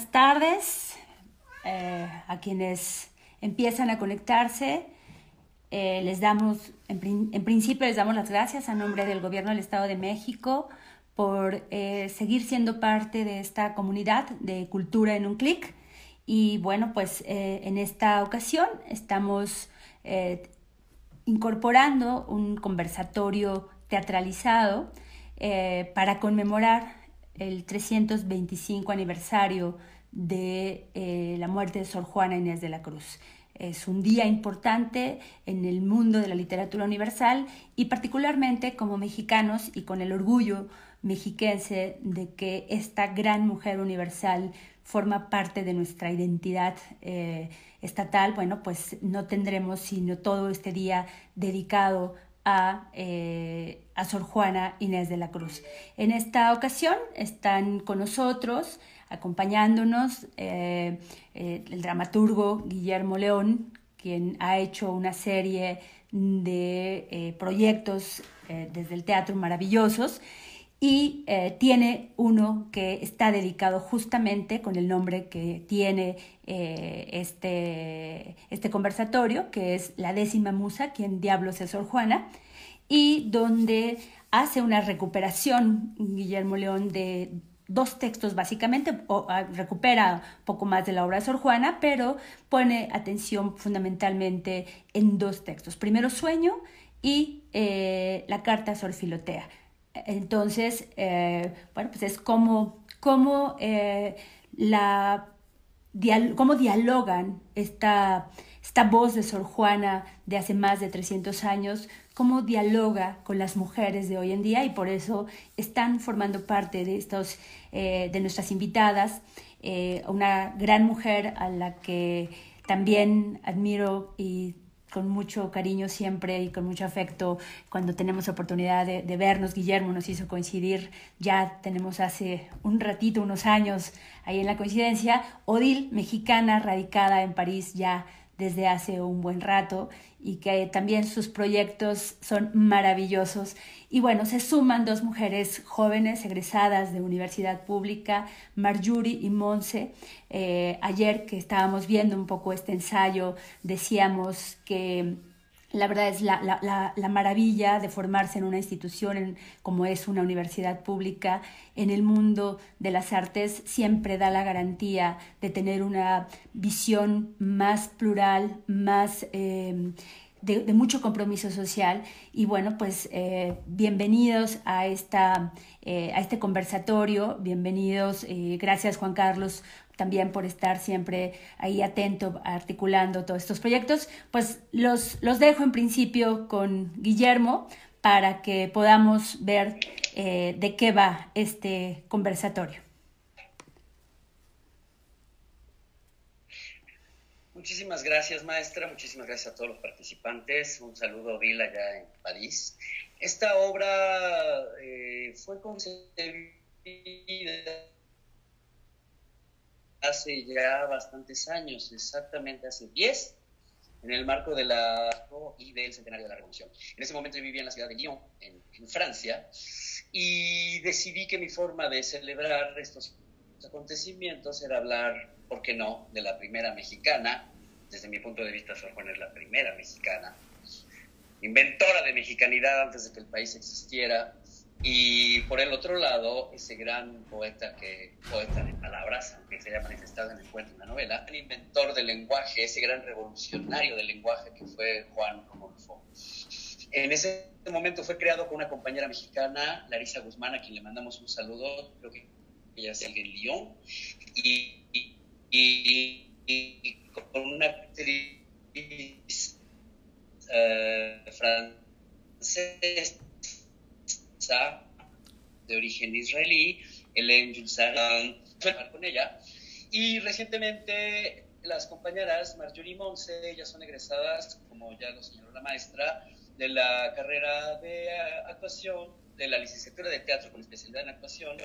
buenas tardes eh, a quienes empiezan a conectarse. Eh, les damos, en, principio les damos las gracias a nombre del Gobierno del Estado de México por eh, seguir siendo parte de esta comunidad de cultura en un clic. Y bueno, pues en esta ocasión estamos incorporando un conversatorio teatralizado para conmemorar el 325 aniversario de eh, la muerte de Sor Juana Inés de la Cruz. Es un día importante en el mundo de la literatura universal y particularmente como mexicanos y con el orgullo mexiquense de que esta gran mujer universal forma parte de nuestra identidad eh, estatal, bueno, pues no tendremos sino todo este día dedicado eh, a, Sor Juana Inés de la Cruz. En esta ocasión están con nosotros, acompañándonos, eh, eh, el dramaturgo Guillermo León, quien ha hecho una serie de proyectos desde el teatro maravillosos y eh, tiene uno que está dedicado justamente con el nombre que tiene eh, este, este conversatorio, que es La décima musa, quien diablos es Sor Juana, y donde hace una recuperación Guillermo León de dos textos básicamente, o, ah, recupera poco más de la obra de Sor Juana, pero pone atención fundamentalmente en dos textos. Primero Sueño y eh, la carta a Sor Filotea entonces, eh, bueno, pues es como, como eh, la, dialogan esta, esta voz de Sor Juana de hace más de 300 años, cómo dialoga con las mujeres de hoy en día y por eso están formando parte de, estos, eh, de nuestras invitadas, una gran mujer a la que también admiro y con mucho cariño siempre y con mucho afecto cuando tenemos oportunidad de, vernos. Guillermo nos hizo coincidir, ya tenemos hace un ratito, unos años ahí en la coincidencia. Odil, mexicana, radicada en París ya desde hace un buen rato y que también sus proyectos son maravillosos. Y bueno, se suman dos mujeres jóvenes egresadas de universidad pública, Marjorie y Monse. Eh, ayer que estábamos viendo un poco este ensayo, decíamos que la verdad es la, la, la, maravilla de formarse en una institución como es una universidad pública en el mundo de las artes siempre da la garantía de tener una visión más plural, más eh, de, mucho compromiso social. Y bueno, pues eh, bienvenidos a, esta, eh, a este conversatorio, bienvenidos, eh, gracias Juan Carlos también por estar siempre ahí atento, articulando todos estos proyectos. Pues los, los dejo en principio con Guillermo para que podamos ver de qué va este conversatorio. Muchísimas gracias, maestra. Muchísimas gracias a todos los participantes. Un saludo, Odil, allá en París. Esta obra eh, fue concebida hace ya bastantes años, exactamente hace 10, en el marco de la y del centenario de la Revolución. En ese momento yo vivía en la ciudad de Lyon, en, en Francia, y decidí que mi forma de celebrar estos acontecimientos era hablar, ¿por qué no?, de la primera mexicana, desde mi punto de vista, Sor Juana es la primera mexicana, inventora de mexicanidad antes de que el país existiera, y por el otro lado, ese gran poeta, que, poeta de palabras, aunque se haya manifestado en el cuento y la novela, el inventor del lenguaje, ese gran revolucionario del lenguaje que fue Juan Romolfo. En ese momento fue creado con una compañera mexicana, Larisa Guzmán, a quien le mandamos un saludo, creo que ella sigue en Lyon, y, con una actriz uh, francesa de origen israelí, Hélène Julsaran, con ella. Y recientemente las compañeras Marjorie Monse, ellas son egresadas, como ya lo señaló la maestra, de la carrera de actuación de la licenciatura de teatro con especialidad en actuación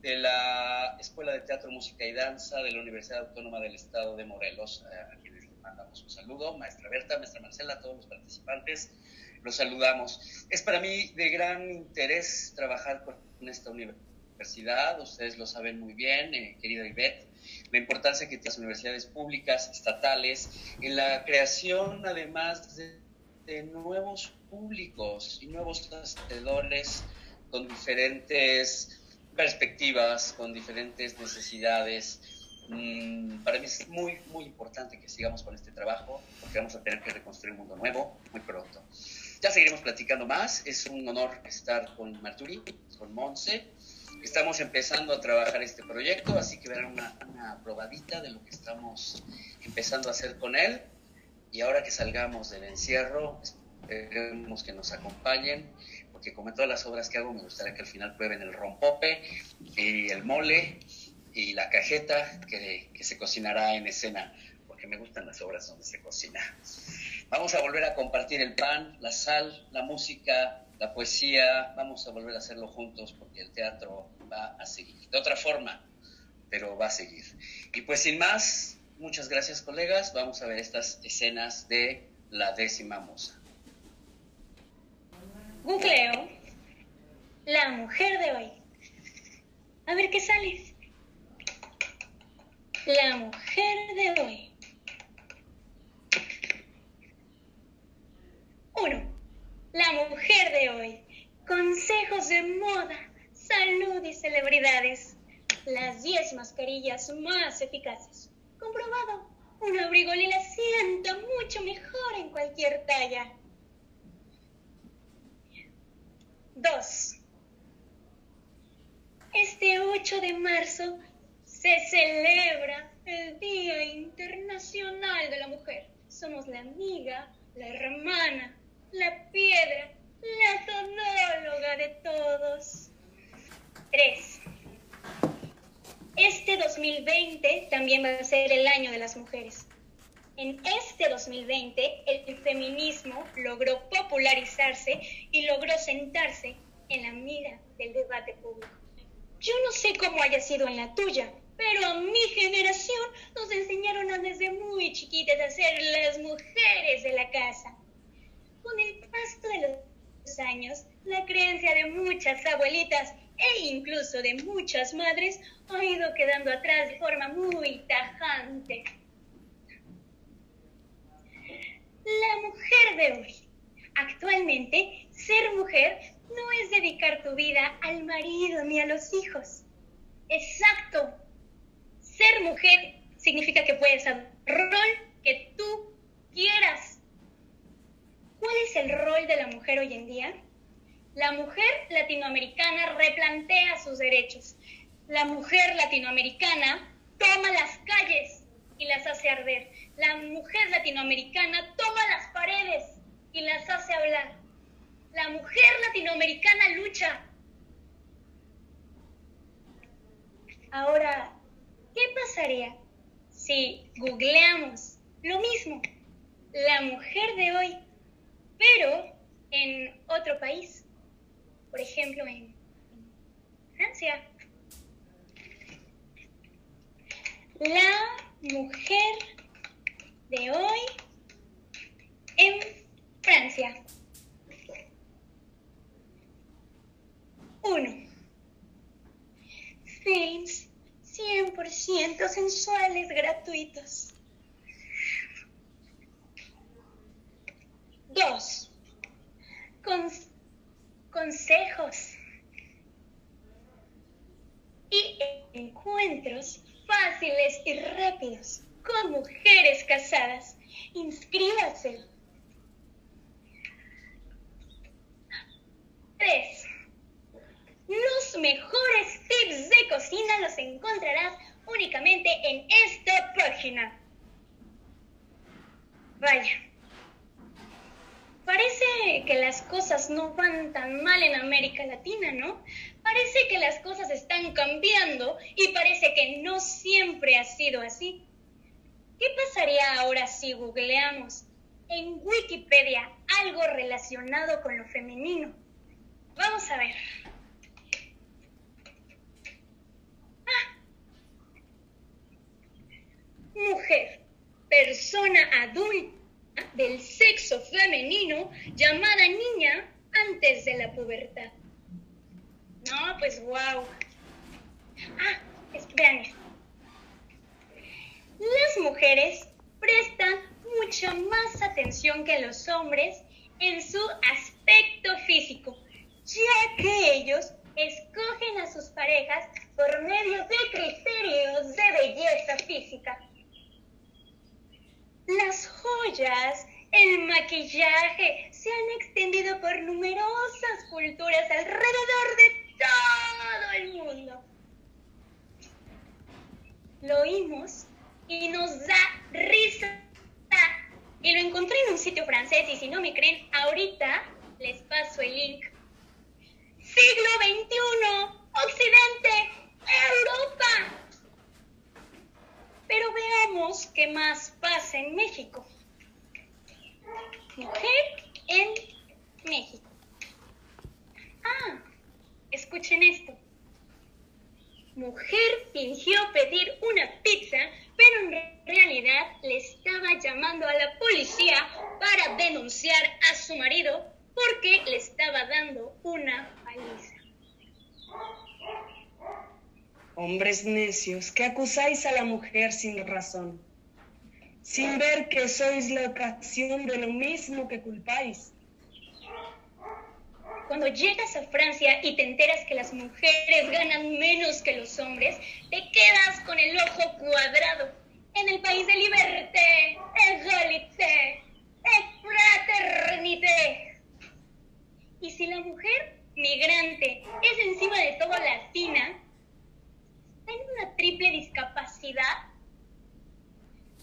de la Escuela de Teatro, Música y Danza de la Universidad Autónoma del Estado de Morelos, eh, a quienes les mandamos un saludo, maestra Berta, maestra Marcela, a todos los participantes, los saludamos. Es para mí de gran interés trabajar con esta universidad ustedes lo saben muy bien, eh, querida Ivette, la importancia que tienen las universidades públicas, estatales, en la creación además de, nuevos públicos y nuevos hacedores con diferentes perspectivas, con diferentes necesidades. Mm, para mí es muy, muy importante que sigamos con este trabajo porque vamos a tener que reconstruir un mundo nuevo muy pronto. Ya seguiremos platicando más. Es un honor estar con Marturi, con Monse. Estamos empezando a trabajar este proyecto, así que verán una, una probadita de lo que estamos empezando a hacer con él. Y ahora que salgamos del encierro, esperemos que nos acompañen, porque como en todas las obras que hago, me gustaría que al final prueben el rompope y el mole y la cajeta que, se cocinará en escena, porque me gustan las obras donde se cocina. Vamos a volver a compartir el pan, la sal, la música, la poesía, vamos a volver a hacerlo juntos porque el teatro va a seguir. De otra forma, pero va a seguir. Y pues sin más, muchas gracias colegas, vamos a ver estas escenas de la décima moza. Googleo, la mujer de hoy. A ver qué sale. La mujer de hoy. 1. La mujer de hoy. Consejos de moda, salud y celebridades. Las 10 mascarillas más eficaces. Comprobado. Un abrigo lila sienta mucho mejor en cualquier talla. 2. Este 8 de marzo se celebra el Día Internacional de la Mujer. Somos la amiga, la hermana, la piedra, la todóloga de todos. 3. Este 2020 también va a ser el año de las mujeres. En este 2020 el feminismo logró popularizarse y logró sentarse en la mira del debate público. Yo no sé cómo haya sido en la tuya, pero a mi generación nos enseñaron a desde muy chiquitas a ser las mujeres de la casa. Con el paso de los años, la creencia de muchas abuelitas e incluso de muchas madres ha ido quedando atrás de forma muy tajante. La mujer de hoy. Actualmente, ser mujer no es dedicar tu vida al marido ni a los hijos. Exacto. Ser mujer significa que puedes el rol que tú quieras ¿Cuál es el rol de la mujer hoy en día? La mujer latinoamericana replantea sus derechos. La mujer latinoamericana toma las calles y las hace arder. La mujer latinoamericana toma las paredes y las hace hablar. La mujer latinoamericana lucha. Ahora, ¿qué pasaría si googleamos lo mismo? La mujer de hoy pero en otro país, por ejemplo en Francia. La mujer de hoy en Francia. Uno. Films 100% sensuales gratuitos. Dos, consejos y encuentros fáciles y rápidos con mujeres casadas. Inscríbase. Tres, los mejores tips de cocina los encontrarás únicamente en esta página. Vaya. Parece que las cosas no van tan mal en América Latina, ¿no? Parece que las cosas están cambiando y parece que no siempre ha sido así. ¿Qué pasaría ahora si googleamos en Wikipedia algo relacionado con lo femenino? Vamos a ver. Ah. Mujer, persona adulta del sexo femenino llamada niña antes de la pubertad. No, pues wow. Ah, vean. Las mujeres prestan mucha más atención que los hombres en su aspecto físico, ya que ellos escogen a sus parejas por medio de criterios de belleza física. Las joyas, el maquillaje se han extendido por numerosas culturas alrededor de todo el mundo. Lo oímos y nos da risa. Y lo encontré en un sitio francés y si no me creen, ahorita les paso el link. Siglo XXI, Occidente, Europa. Pero veamos qué más pasa en México. Mujer en México. Ah, escuchen esto. Mujer fingió pedir una pizza, pero en realidad le estaba llamando a la policía para denunciar a su marido porque le estaba dando una paliza. Hombres necios, que acusáis a la mujer sin razón, sin ver que sois la ocasión de lo mismo que culpáis. Cuando llegas a Francia y te enteras que las mujeres ganan menos que los hombres, te quedas con el ojo cuadrado. En el país de liberté, égalité, fraternité. Y si la mujer migrante es encima de todo latina, ¿Tiene una triple discapacidad?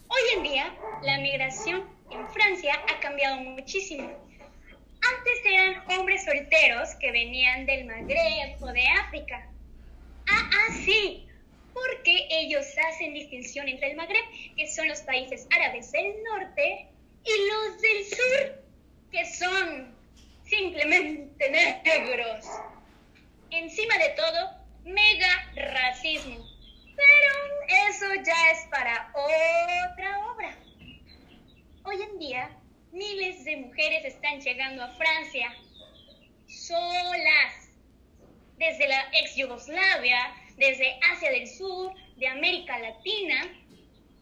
Hoy en día, la migración en Francia ha cambiado muchísimo. Antes eran hombres solteros que venían del Magreb o de África. Ah, ah, sí, porque ellos hacen distinción entre el Magreb, que son los países árabes del norte, y los del sur, que son simplemente negros. Encima de todo, mega racismo. Pero eso ya es para otra obra. Hoy en día, miles de mujeres están llegando a Francia solas, desde la ex Yugoslavia, desde Asia del Sur, de América Latina.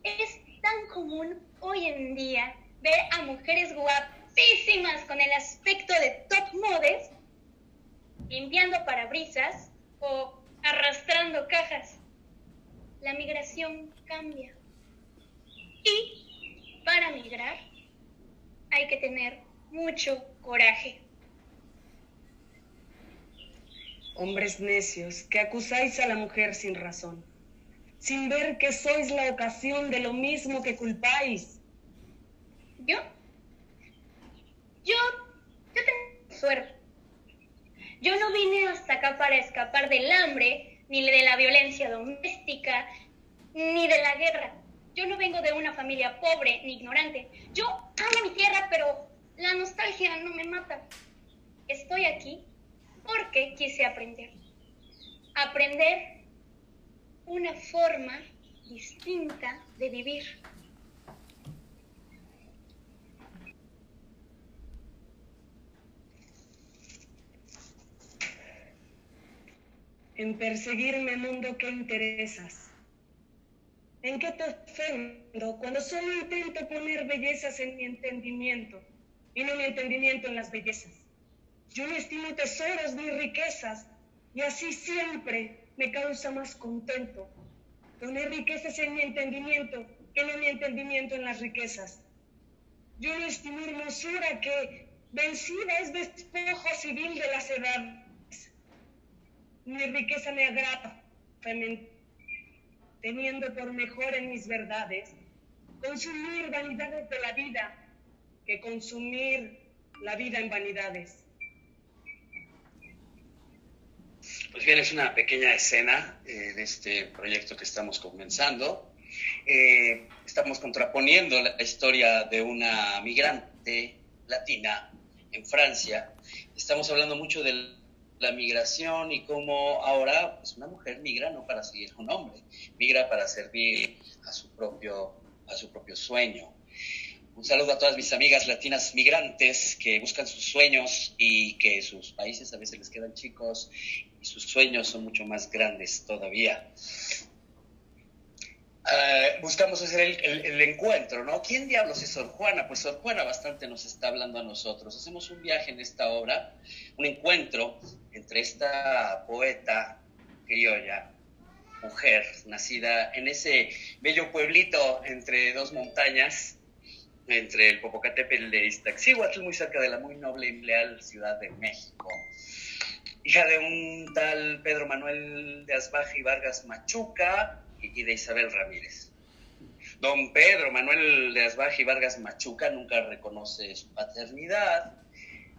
Es tan común hoy en día ver a mujeres guapísimas con el aspecto de top models limpiando parabrisas o arrastrando cajas. La migración cambia. Y para migrar hay que tener mucho coraje. Hombres necios, que acusáis a la mujer sin razón, sin ver que sois la ocasión de lo mismo que culpáis. ¿Yo? Yo, yo tengo suerte. Yo no vine hasta acá para escapar del hambre, ni de la violencia doméstica, ni de la guerra. Yo no vengo de una familia pobre ni ignorante. Yo amo mi tierra, pero la nostalgia no me mata. Estoy aquí porque quise aprender. Aprender una forma distinta de vivir. En perseguirme mundo que interesas. ¿En qué te ofendo cuando solo intento poner bellezas en mi entendimiento y no mi entendimiento en las bellezas? Yo no estimo tesoros ni riquezas y así siempre me causa más contento poner riquezas en mi entendimiento que no mi entendimiento en las riquezas. Yo no estimo hermosura que vencida es despojo civil de las edades mi riqueza me agrada, teniendo por mejor en mis verdades consumir vanidades de la vida que consumir la vida en vanidades. Pues bien, es una pequeña escena eh, de este proyecto que estamos comenzando. Eh, estamos contraponiendo la historia de una migrante latina en Francia. Estamos hablando mucho del la migración y cómo ahora pues una mujer migra no para seguir a un hombre, migra para servir a su propio, a su propio sueño. Un saludo a todas mis amigas latinas migrantes que buscan sus sueños y que sus países a veces les quedan chicos sus sueños son mucho más grandes todavía. Eh, buscamos hacer el, encuentro, ¿no? ¿Quién diablos es Sor Juana? Pues Sor Juana bastante nos está hablando a nosotros. Hacemos un viaje en esta obra, un encuentro entre esta poeta criolla, mujer, nacida en ese bello pueblito entre dos montañas, entre el Popocatépetl de Iztaccíhuatl, muy cerca de la muy noble y leal Ciudad de México. Hija de un tal Pedro Manuel de Asbaja y Vargas Machuca, y de Isabel Ramírez. Don Pedro Manuel de Asbaja y Vargas Machuca nunca reconoce su paternidad.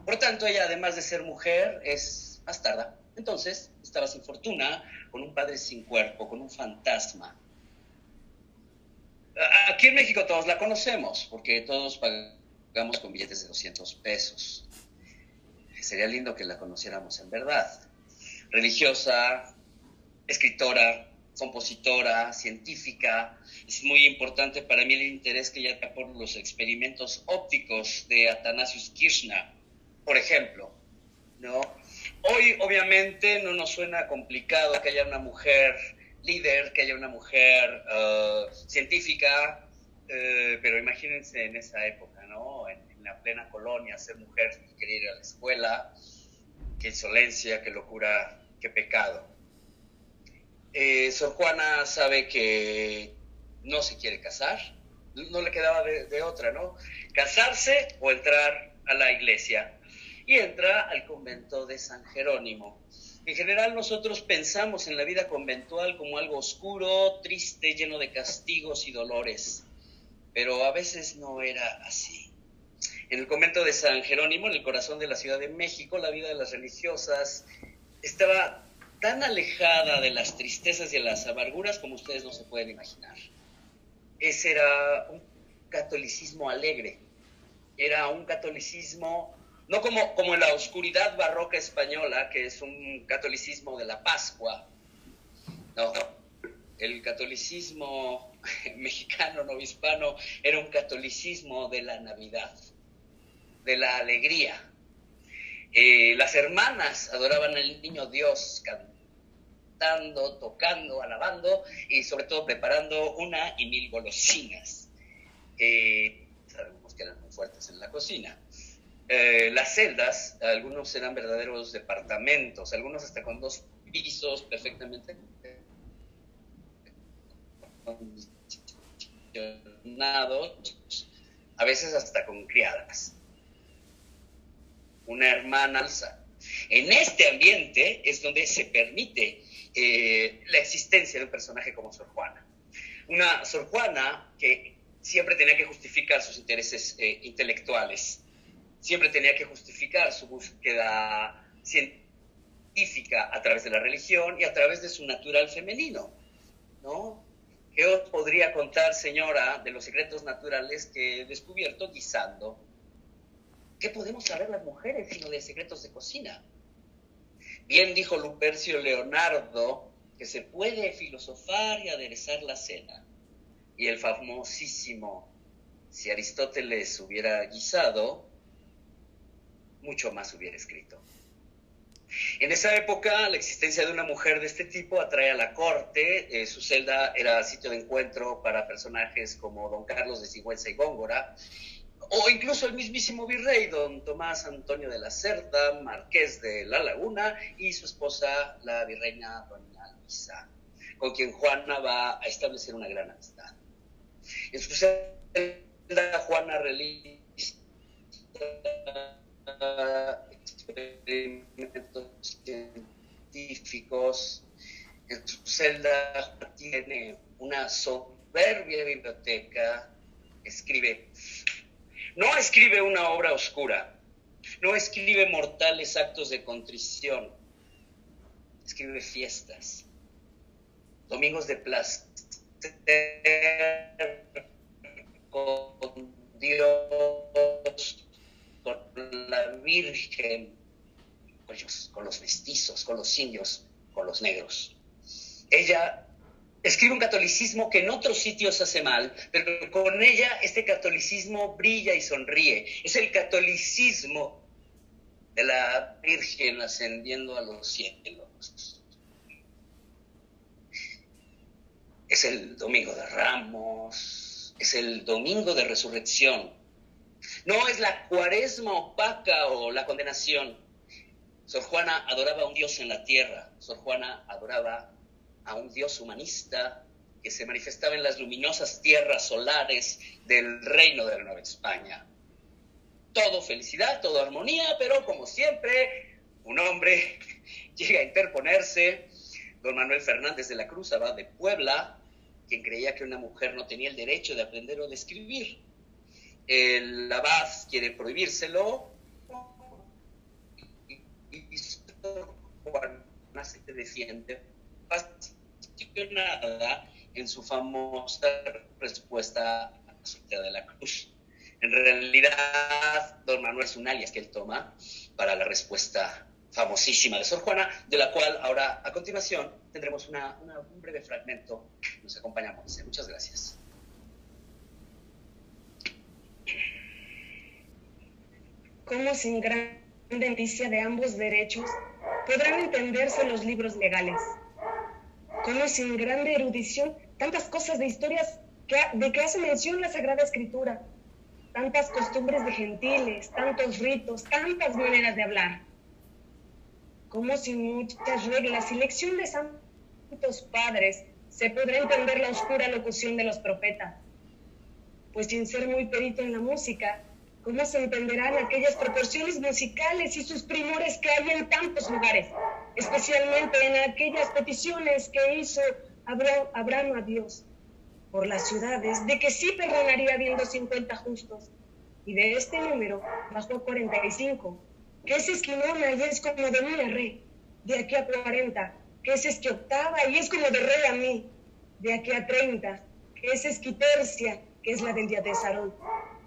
Por tanto, ella, además de ser mujer, es bastarda. Entonces, estaba sin fortuna, con un padre sin cuerpo, con un fantasma. Aquí en México todos la conocemos, porque todos pagamos con billetes de 200 pesos. Sería lindo que la conociéramos en verdad. Religiosa, escritora, compositora, científica. Es muy importante para mí el interés que ella da por los experimentos ópticos de Athanasius Kirchner, por ejemplo. ¿no? Hoy, obviamente, no nos suena complicado que haya una mujer líder, que haya una mujer uh, científica, uh, pero imagínense en esa época, ¿no? En, en, la plena colonia, ser mujer querer ir a la escuela, qué insolencia, qué locura, qué pecado eh, Sor Juana sabe que no se quiere casar, no le quedaba de, otra, ¿no? Casarse o entrar a la iglesia. Y entra al convento de San Jerónimo. En general nosotros pensamos en la vida conventual como algo oscuro, triste, lleno de castigos y dolores, pero a veces no era así. En el convento de San Jerónimo, en el corazón de la Ciudad de México, la vida de las religiosas estaba tan alejada de las tristezas y de las amarguras como ustedes no se pueden imaginar. Ese era un catolicismo alegre, era un catolicismo, no como, como en la oscuridad barroca española, que es un catolicismo de la Pascua, no, el catolicismo mexicano, no hispano, era un catolicismo de la Navidad, de la alegría, eh, las hermanas adoraban al niño Dios cantando, tocando, alabando y sobre todo preparando una y mil golosinas. sabemos que eran muy fuertes en la cocina. Eh, las celdas, algunos eran verdaderos departamentos, algunos hasta con dos pisos perfectamente a veces hasta con criadas una hermana alza. En este ambiente es donde se permite eh, la existencia de un personaje como Sor Juana. Una Sor Juana que siempre tenía que justificar sus intereses eh, intelectuales, siempre tenía que justificar su búsqueda científica a través de la religión y a través de su natural femenino, ¿no? ¿Qué os podría contar, señora, de los secretos naturales que he descubierto guisando ¿Qué podemos saber las mujeres sino de secretos de cocina? Bien dijo Lupercio Leonardo que se puede filosofar y aderezar la cena. Y el famosísimo, si Aristóteles hubiera guisado, mucho más hubiera escrito. En esa época, la existencia de una mujer de este tipo atrae a la corte. Eh, su celda era sitio de encuentro para personajes como don Carlos de Sigüenza y Góngora, o incluso el mismísimo virrey, don Tomás Antonio de la Cerda, marqués de La Laguna, y su esposa, la virreina doña Luisa, con quien Juana va a establecer una gran amistad. En su celda, Juana realiza experimentos científicos. En su celda tiene una soberbia biblioteca, escribe no escribe una obra oscura, no escribe mortales actos de contrición, escribe fiestas, domingos de placer con Dios, con la Virgen, con los mestizos, con los indios, con los negros. Ella escribe un catolicismo que en otros sitios hace mal, pero con ella este catolicismo brilla y sonríe. Es el catolicismo de la Virgen ascendiendo a los cielos. Es el domingo de Ramos, es el domingo de resurrección. No es la cuaresma opaca o la condenación. Sor Juana adoraba a un Dios en la tierra. Sor Juana adoraba a un Dios humanista que se manifestaba en las luminosas tierras solares del reino de la Nueva España. Todo felicidad, todo armonía, pero como siempre, un hombre llega a interponerse. Don Manuel Fernández de la Cruz, abad de Puebla, quien creía que una mujer no tenía el derecho de aprender o de escribir. El abad quiere prohibírselo Juana se defiende apasionada en su famosa respuesta a de la Cruz. En realidad, don Manuel es un alias que él toma para la respuesta famosísima de Sor Juana, de la cual ahora a continuación tendremos una, un breve fragmento. Nos acompañamos. Muchas gracias. ¿Cómo sin gran denticia de ambos derechos podrán entenderse los libros legales? ¿Cómo sin grande erudición tantas cosas de historias de que hace mención la Sagrada Escritura? Tantas costumbres de gentiles, tantos ritos, tantas maneras de hablar como sin muchas reglas y lección de santos padres se podrá entender la oscura locución de los profetas. Pues sin ser muy perito en la música, ¿cómo se entenderán aquellas proporciones musicales y sus primores que hay en tantos lugares? Especialmente en aquellas peticiones que hizo Abraham a Dios por las ciudades, de que sí perdonaría viendo 50 justos. Y de este número bajó a 45 que es quinona y es como de mí a rey, de aquí a 40, que es que octava y es como de rey a mí, de aquí a 30, que es quitercia, que es la del día de Sarón,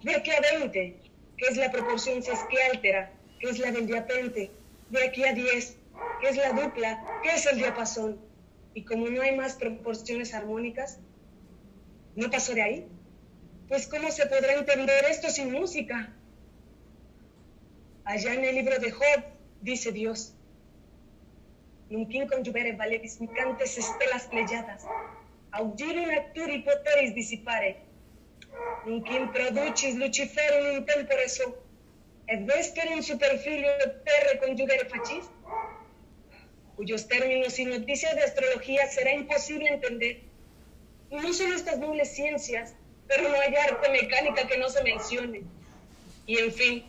de aquí a 20, que es la proporción sesquialtera, que es la del diapente, de aquí a 10, que es la dupla, que es el diapasón. Y como no hay más proporciones armónicas, ¿no pasó de ahí? Pues ¿cómo se podrá entender esto sin música? Allá en el libro de Job dice Dios, Nunquin conjubere valeris micantes estelas pleyadas, audirum acturi poteris dissipare, Nunquin producis luciferum in tempore so, et vesperum superfilio terre conjugere facis, cuyos términos y noticias de astrología será imposible entender. No son estas nobles ciencias, pero no hay arte mecánica que no se mencione. Y en fin,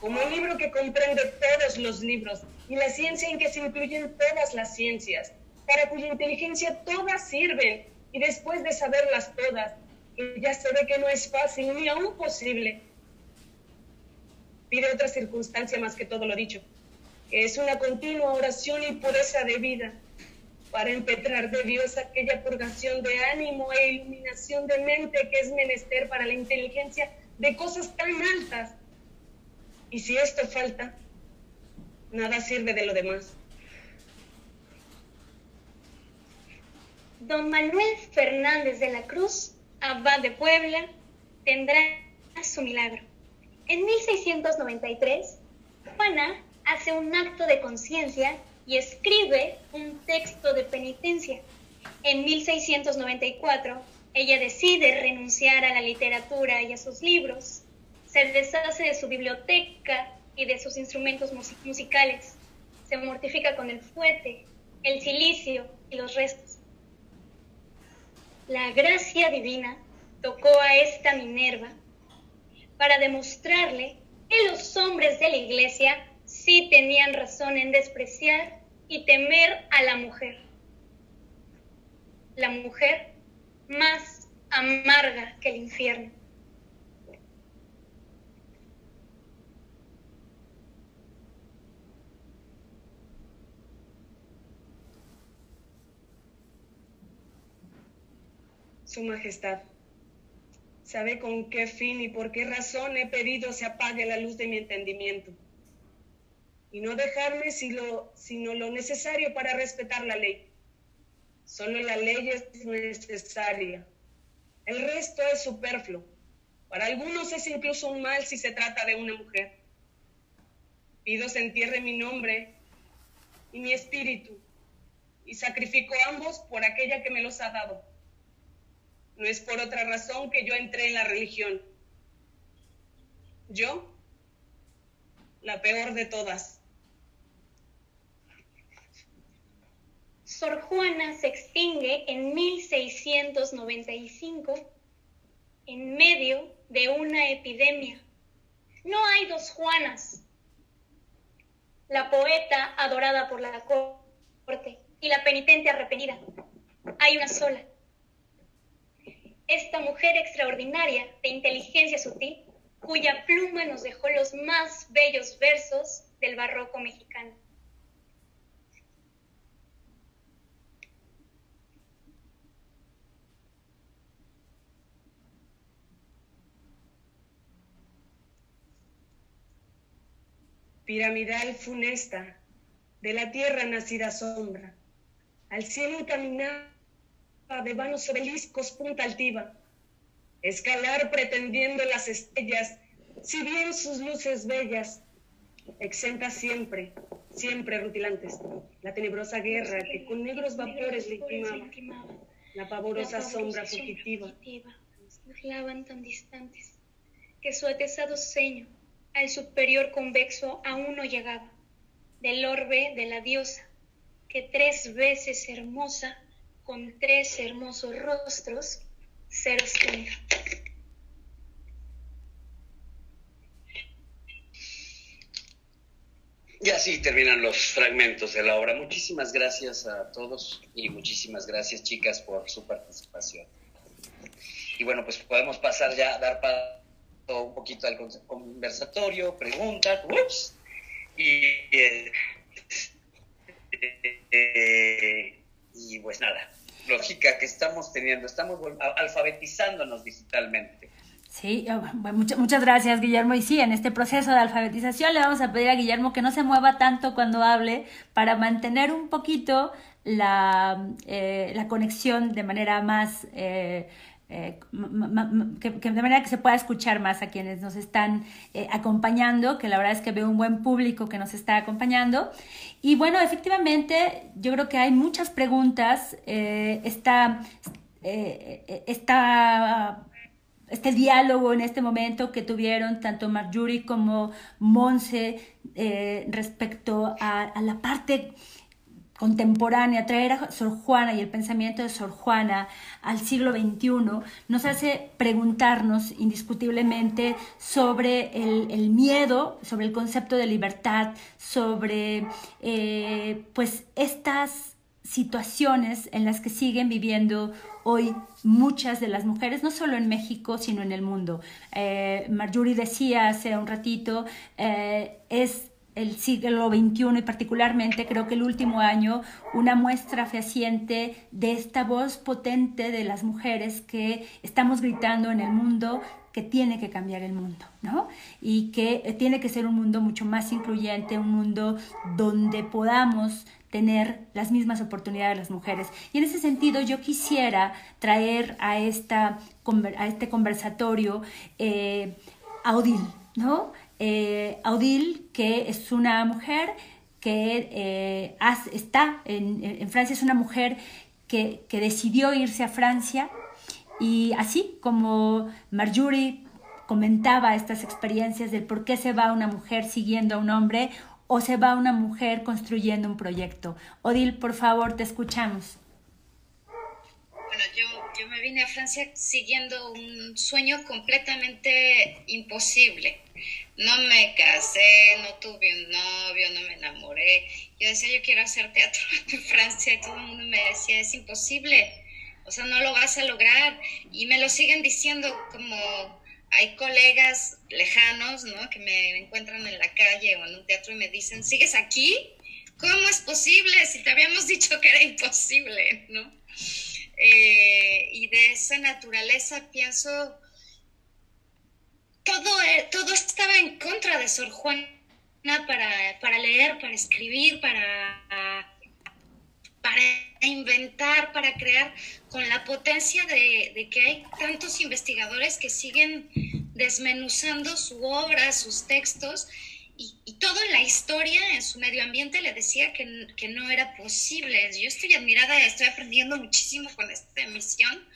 como un libro que comprende todos los libros y la ciencia en que se incluyen todas las ciencias, para cuya inteligencia todas sirven y después de saberlas todas, ya se ve que no es fácil ni aún posible. Pide otra circunstancia más que todo lo dicho, es una continua oración y pureza de vida para empetrar de Dios aquella purgación de ánimo e iluminación de mente que es menester para la inteligencia de cosas tan altas y si esto falta, nada sirve de lo demás. Don Manuel Fernández de la Cruz, abad de Puebla, tendrá su milagro. En 1693, Juana hace un acto de conciencia y escribe un texto de penitencia. En 1694, ella decide renunciar a la literatura y a sus libros se deshace de su biblioteca y de sus instrumentos musicales. Se mortifica con el fuete, el silicio y los restos. La gracia divina tocó a esta Minerva para demostrarle que los hombres de la iglesia sí tenían razón en despreciar y temer a la mujer. La mujer más amarga que el infierno. Su Majestad, sabe con qué fin y por qué razón he pedido se apague la luz de mi entendimiento y no dejarme sino lo necesario para respetar la ley. Solo la ley es necesaria. El resto es superfluo. Para algunos es incluso un mal si se trata de una mujer. Pido se entierre mi nombre y mi espíritu y sacrifico ambos por aquella que me los ha dado. No es por otra razón que yo entré en la religión. Yo, la peor de todas. Sor Juana se extingue en 1695 en medio de una epidemia. No hay dos Juanas. La poeta adorada por la corte y la penitente arrepentida. Hay una sola. Esta mujer extraordinaria de inteligencia sutil, cuya pluma nos dejó los más bellos versos del barroco mexicano. Piramidal funesta, de la tierra nacida sombra, al cielo encaminada de vanos obeliscos punta altiva, escalar pretendiendo las estrellas, si bien sus luces bellas, exentas siempre, siempre rutilantes, la tenebrosa guerra que con negros vapores le intimaba, la pavorosa sombra fugitiva, burlaban tan distantes, que su atesado ceño al superior convexo aún no llegaba, del orbe de la diosa, que tres veces hermosa, con tres hermosos rostros, se sostenía. Y así terminan los fragmentos de la obra. Muchísimas gracias a todos y muchísimas gracias, chicas, por su participación. Y bueno, pues podemos pasar ya a dar un poquito al conversatorio, preguntas, y, eh, y pues nada, lógica que estamos teniendo, estamos alfabetizándonos digitalmente. Sí, oh, muchas, muchas gracias Guillermo. Y sí, en este proceso de alfabetización le vamos a pedir a Guillermo que no se mueva tanto cuando hable para mantener un poquito la, eh, la conexión de manera más eh, eh, que, de manera que se pueda escuchar más a quienes nos están eh, acompañando, que la verdad es que veo un buen público que nos está acompañando. Y bueno, efectivamente, yo creo que hay muchas preguntas. Eh, está, este diálogo en este momento que tuvieron tanto Marjorie como Monse respecto a, a la parte contemporánea, traer a Sor Juana y el pensamiento de Sor Juana al siglo XXI, nos hace preguntarnos indiscutiblemente sobre el, miedo, sobre el concepto de libertad, sobre eh, pues estas situaciones en las que siguen viviendo hoy muchas de las mujeres, no solo en México, sino en el mundo. Eh, Marjorie decía hace un ratito, eh, es el siglo XXI y particularmente creo que el último año una muestra fehaciente de esta voz potente de las mujeres que estamos gritando en el mundo que tiene que cambiar el mundo, ¿no? Y que tiene que ser un mundo mucho más incluyente, un mundo donde podamos tener las mismas oportunidades de las mujeres. Y en ese sentido yo quisiera traer a, esta, a este conversatorio eh, a Odil, ¿no? Eh, Audil, que es una mujer que eh, está en, Francia, es una mujer que, decidió irse a Francia y así como Marjorie comentaba estas experiencias del por qué se va una mujer siguiendo a un hombre o se va una mujer construyendo un proyecto. Odil, por favor, te escuchamos. Bueno, yo me vine a Francia siguiendo un sueño completamente imposible no me casé, no tuve un novio, no me enamoré. Yo decía, yo quiero hacer teatro en Francia y todo el mundo me decía, es imposible, o sea, no lo vas a lograr. Y me lo siguen diciendo como hay colegas lejanos, ¿no? Que me encuentran en la calle o en un teatro y me dicen, ¿sigues aquí? ¿Cómo es posible si te habíamos dicho que era imposible, ¿no? Eh, y de esa naturaleza pienso todo, eh, todo estaba en contra de Sor Juana para, leer, para escribir, para, para inventar, para crear, con la potencia de, que hay tantos investigadores que siguen desmenuzando su obra, sus textos, y, todo en la historia, en su medio ambiente, le decía que, que, no era posible. Yo estoy admirada, estoy aprendiendo muchísimo con esta emisión,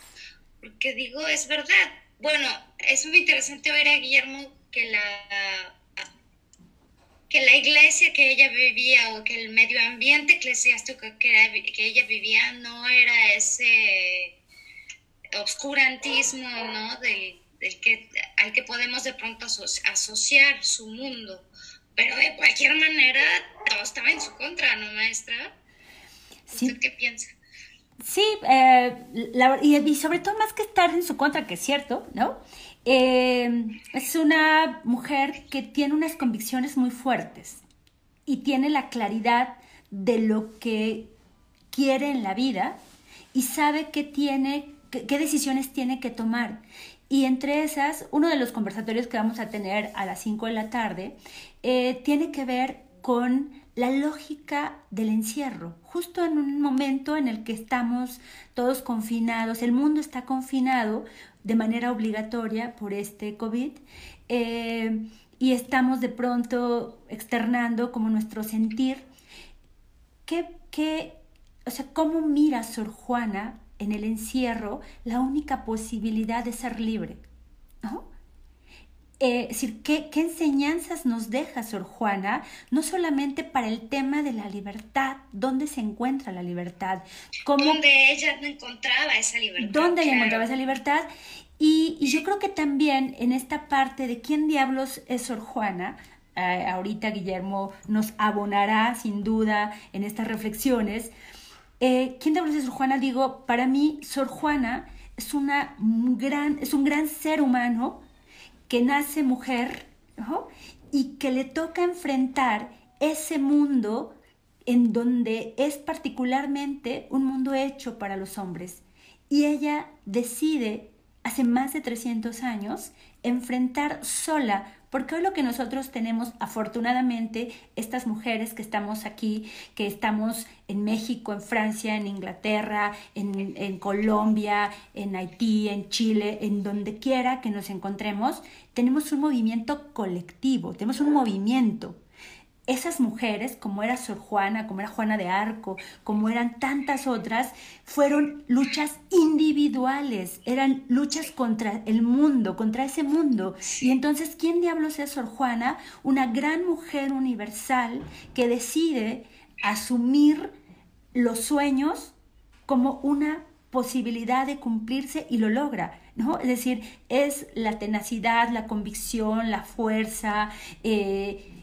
porque digo, es verdad. Bueno, es muy interesante ver a Guillermo que la que la iglesia que ella vivía o que el medio ambiente eclesiástico que, que ella vivía no era ese obscurantismo, ¿no? Del, que, al que podemos de pronto asociar su mundo. Pero de cualquier manera, todo estaba en su contra, ¿no, maestra? ¿Usted qué piensa? Sí, eh, y, sobre todo más que estar en su contra, que es cierto, ¿no? Eh, es una mujer que tiene unas convicciones muy fuertes y tiene la claridad de lo que quiere en la vida y sabe qué tiene, qué, decisiones tiene que tomar. Y entre esas, uno de los conversatorios que vamos a tener a las 5 de la tarde eh, tiene que ver con la lógica del encierro, justo en un momento en el que estamos todos confinados, el mundo está confinado de manera obligatoria por este COVID eh, y estamos de pronto externando como nuestro sentir. ¿Qué, qué, o sea, ¿cómo mira Sor Juana en el encierro la única posibilidad de ser libre? ¿no? Eh, decir, ¿qué, ¿qué, enseñanzas nos deja Sor Juana? No solamente para el tema de la libertad, ¿dónde se encuentra la libertad? ¿Cómo, ¿Dónde ella no encontraba esa libertad? ¿Dónde ella encontraba esa libertad? Y, y, yo creo que también en esta parte de quién diablos es Sor Juana, eh, ahorita Guillermo nos abonará sin duda en estas reflexiones. Eh, ¿Quién diablos es Sor Juana? Digo, para mí Sor Juana es, una gran, es un gran ser humano que nace mujer y que le toca enfrentar ese mundo en donde es particularmente un mundo hecho para los hombres. Y ella decide, hace más de 300 años, enfrentar sola porque hoy lo que nosotros tenemos, afortunadamente, estas mujeres que estamos aquí, que estamos en México, en Francia, en Inglaterra, en, en Colombia, en Haití, en Chile, en donde quiera que nos encontremos, tenemos un movimiento colectivo, tenemos un movimiento esas mujeres, como era Sor Juana, como era Juana de Arco, como eran tantas otras, fueron luchas individuales, eran luchas contra el mundo, contra ese mundo. Y entonces, ¿quién diablos es Sor Juana? Una gran mujer universal que decide asumir los sueños como una posibilidad de cumplirse y lo logra, ¿no? Es decir, es la tenacidad, la convicción, la fuerza, eh,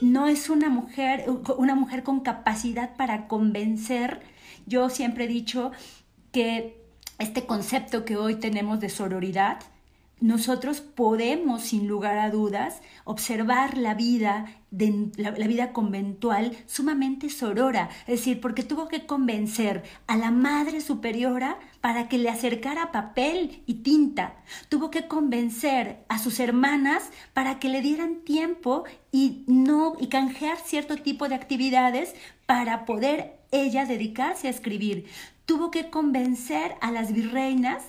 no es una mujer, una mujer con capacidad para convencer. Yo siempre he dicho que este concepto que hoy tenemos de sororidad, nosotros podemos, sin lugar a dudas, observar la vida, de, la, vida conventual sumamente sorora, es decir, porque tuvo que convencer a la madre superiora para que le acercara papel y tinta, tuvo que convencer a sus hermanas para que le dieran tiempo y no y canjear cierto tipo de actividades para poder ella dedicarse a escribir. Tuvo que convencer a las virreinas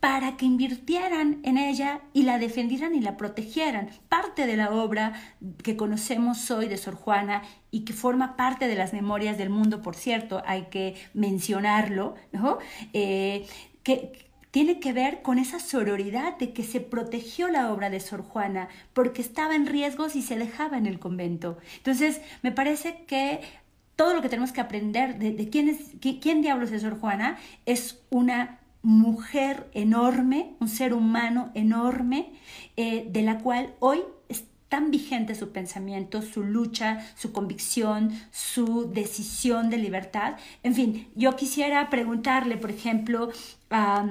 para que invirtieran en ella y la defendieran y la protegieran. Parte de la obra que conocemos hoy de Sor Juana y que forma parte de las memorias del mundo, por cierto, hay que mencionarlo, ¿no? Eh, que tiene que ver con esa sororidad de que se protegió la obra de Sor Juana porque estaba en riesgos y se dejaba en el convento. Entonces, me parece que todo lo que tenemos que aprender de, quién, es, quién diablos es Sor Juana es una mujer enorme, un ser humano enorme, eh, de la cual hoy es tan vigente su pensamiento, su lucha, su convicción, su decisión de libertad. En fin, yo quisiera preguntarle, por ejemplo, a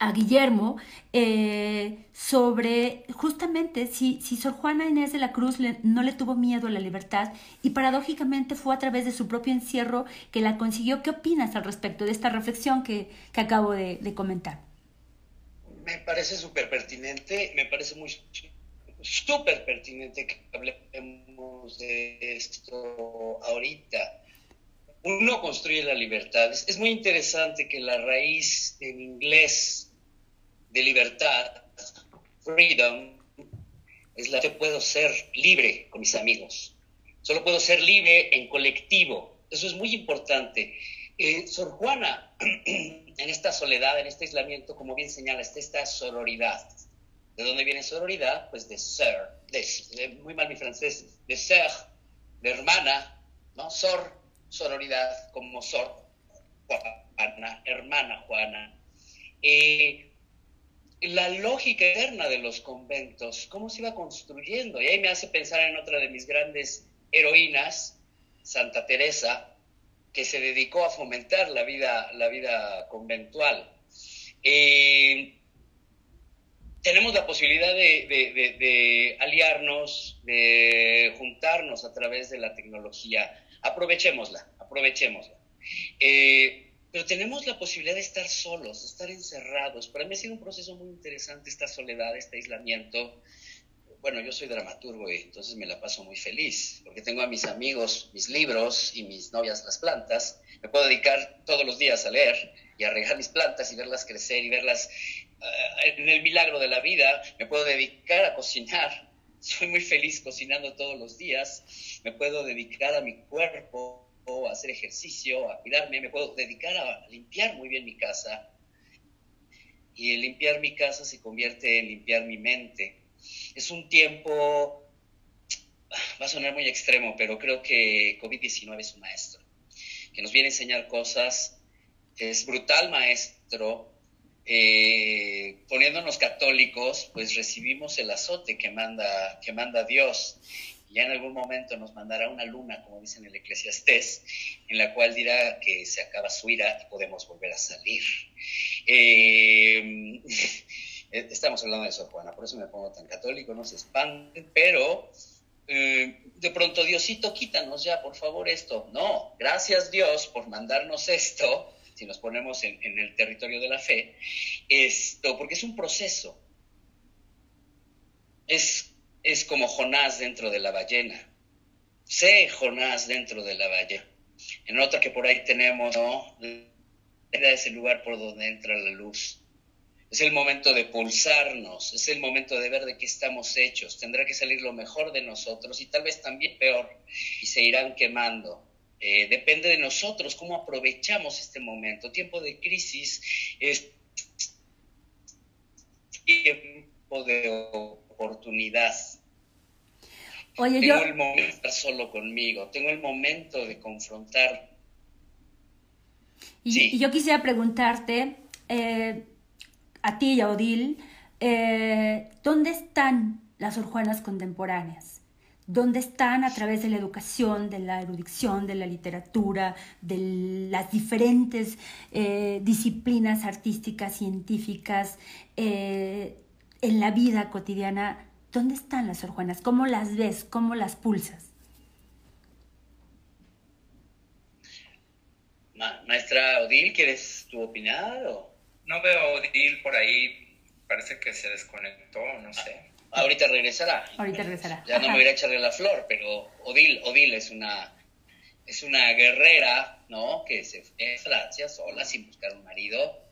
a Guillermo eh, sobre justamente si, si Sor Juana Inés de la Cruz no le tuvo miedo a la libertad y paradójicamente fue a través de su propio encierro que la consiguió. ¿Qué opinas al respecto de esta reflexión que, que acabo de, de, comentar? Me parece súper pertinente, me parece muy súper pertinente que hablemos de esto ahorita uno construye la libertad. Es, muy interesante que la raíz en inglés de libertad, freedom, es la que puedo ser libre con mis amigos. Solo puedo ser libre en colectivo. Eso es muy importante. Eh, Sor Juana, en esta soledad, en este aislamiento, como bien señala, está esta sororidad. ¿De dónde viene sororidad? Pues de ser, de, muy mal mi francés, de ser, de hermana, ¿no? Sor, sororidad, como Sor Juana, hermana Juana. Eh, la lógica eterna de los conventos, cómo se iba construyendo. Y ahí me hace pensar en otra de mis grandes heroínas, Santa Teresa, que se dedicó a fomentar la vida, la vida conventual. Tenemos la posibilidad de, aliarnos, de juntarnos a través de la tecnología. Aprovechémosla, aprovechémosla. Eh, pero tenemos la posibilidad de estar solos, de estar encerrados. Para mí ha sido un proceso muy interesante esta soledad, este aislamiento. Bueno, yo soy dramaturgo y entonces me la paso muy feliz, porque tengo a mis amigos, mis libros y mis novias las plantas. Me puedo dedicar todos los días a leer y a regar mis plantas y verlas crecer y verlas eh, en el milagro de la vida. Me puedo dedicar a cocinar. Soy muy feliz cocinando todos los días. Me puedo dedicar a mi cuerpo, a hacer ejercicio, a cuidarme, me puedo dedicar a limpiar muy bien mi casa. Y limpiar mi casa se convierte en limpiar mi mente. Es un tiempo, va a sonar muy extremo, pero creo que COVID-19 es un maestro, que nos viene a enseñar cosas, es brutal maestro. Eh, poniéndonos católicos, pues recibimos el azote que manda, que manda Dios ya en algún momento nos mandará una luna, como dicen en el Eclesiastés, en la cual dirá que se acaba su ira y podemos volver a salir. Eh, estamos hablando de Sor Juana, por eso me pongo tan católico, no se espanten, pero eh, de pronto Diosito, quítanos ya, por favor, esto. No, gracias Dios por mandarnos esto, si nos ponemos en, en el territorio de la fe, esto, porque es un proceso. Es es como Jonás dentro de la ballena. Sé Jonás dentro de la ballena. En otra que por ahí tenemos, ¿no? Es el lugar por donde entra la luz. Es el momento de pulsarnos, es el momento de ver de qué estamos hechos. Tendrá que salir lo mejor de nosotros y tal vez también peor, y se irán quemando. Eh, depende de nosotros cómo aprovechamos este momento. Tiempo de crisis es tiempo de oportunidad. Oye, tengo el momento de estar solo conmigo, tengo el momento de confrontar. Y, yo quisiera preguntarte, eh, a ti y a Odil, eh, ¿dónde están las orjuanas contemporáneas? ¿Dónde están a través de la educación, de la erudición, de la literatura, de las diferentes eh, disciplinas artísticas, científicas, en la vida cotidiana, ¿dónde están las Sor Juanas? ¿Cómo las ves? ¿Cómo las pulsas? maestra Odil, ¿quieres tu opinar? O? No veo a Odil por ahí, parece que se desconectó, no sé. Ah, ahorita regresará. Ahorita regresará. Ya no me voy a echarle la flor, pero Odil, Odil es una, es una guerrera, ¿no? Que se fue a Francia sola, sin buscar un marido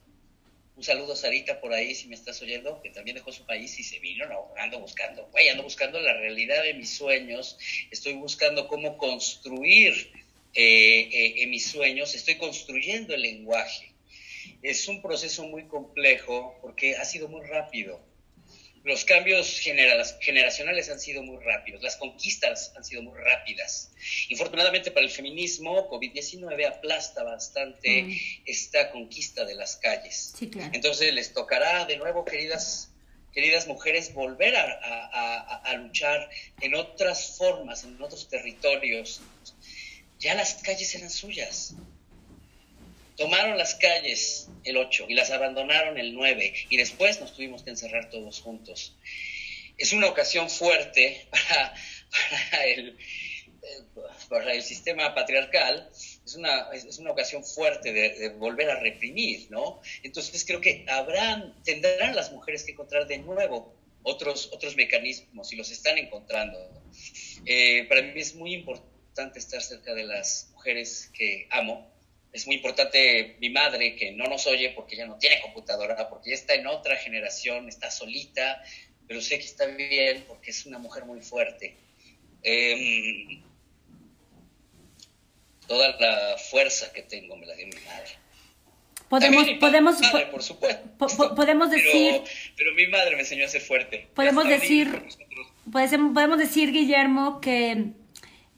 un saludo a Sarita por ahí, si me estás oyendo, que también dejó su país y se vino, no, ando buscando, güey, ando buscando la realidad de mis sueños, estoy buscando cómo construir eh, eh, mis sueños, estoy construyendo el lenguaje. Es un proceso muy complejo porque ha sido muy rápido los cambios generacionales han sido muy rápidos, las conquistas han sido muy rápidas. Infortunadamente para el feminismo, COVID-19 aplasta bastante mm. esta conquista de las calles. Entonces les tocará de nuevo, queridas, queridas mujeres, volver a luchar en otras formas, en otros territorios. Ya las calles eran suyas tomaron las calles el 8 y las abandonaron el 9 y después nos tuvimos que encerrar todos juntos. Es una ocasión fuerte para, el, para el, sistema patriarcal, es una, es una ocasión fuerte de, volver a reprimir, ¿no? Entonces creo que habrán, tendrán las mujeres que encontrar de nuevo otros, otros mecanismos y los están encontrando. Eh, para mí es muy importante estar cerca de las mujeres que amo, es muy importante mi madre, que no nos oye porque ya no tiene computadora, porque ya está en otra generación, está solita, pero sé que está bien porque es una mujer muy fuerte. Em, toda la fuerza que tengo me la dio mi madre. Podemos, podemos, por supuesto. podemos decir. Pero, mi madre me enseñó a ser fuerte. Podemos decir, podemos decir, Guillermo, que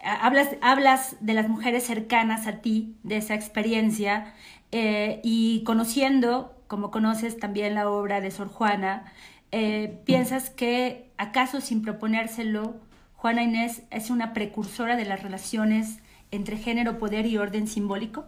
hablas, hablas de las mujeres cercanas a ti, de esa experiencia, eh, y conociendo, como conoces también la obra de Sor Juana, eh, piensas que, acaso sin proponérselo, Juana Inés es una precursora de las relaciones entre género, poder y orden simbólico?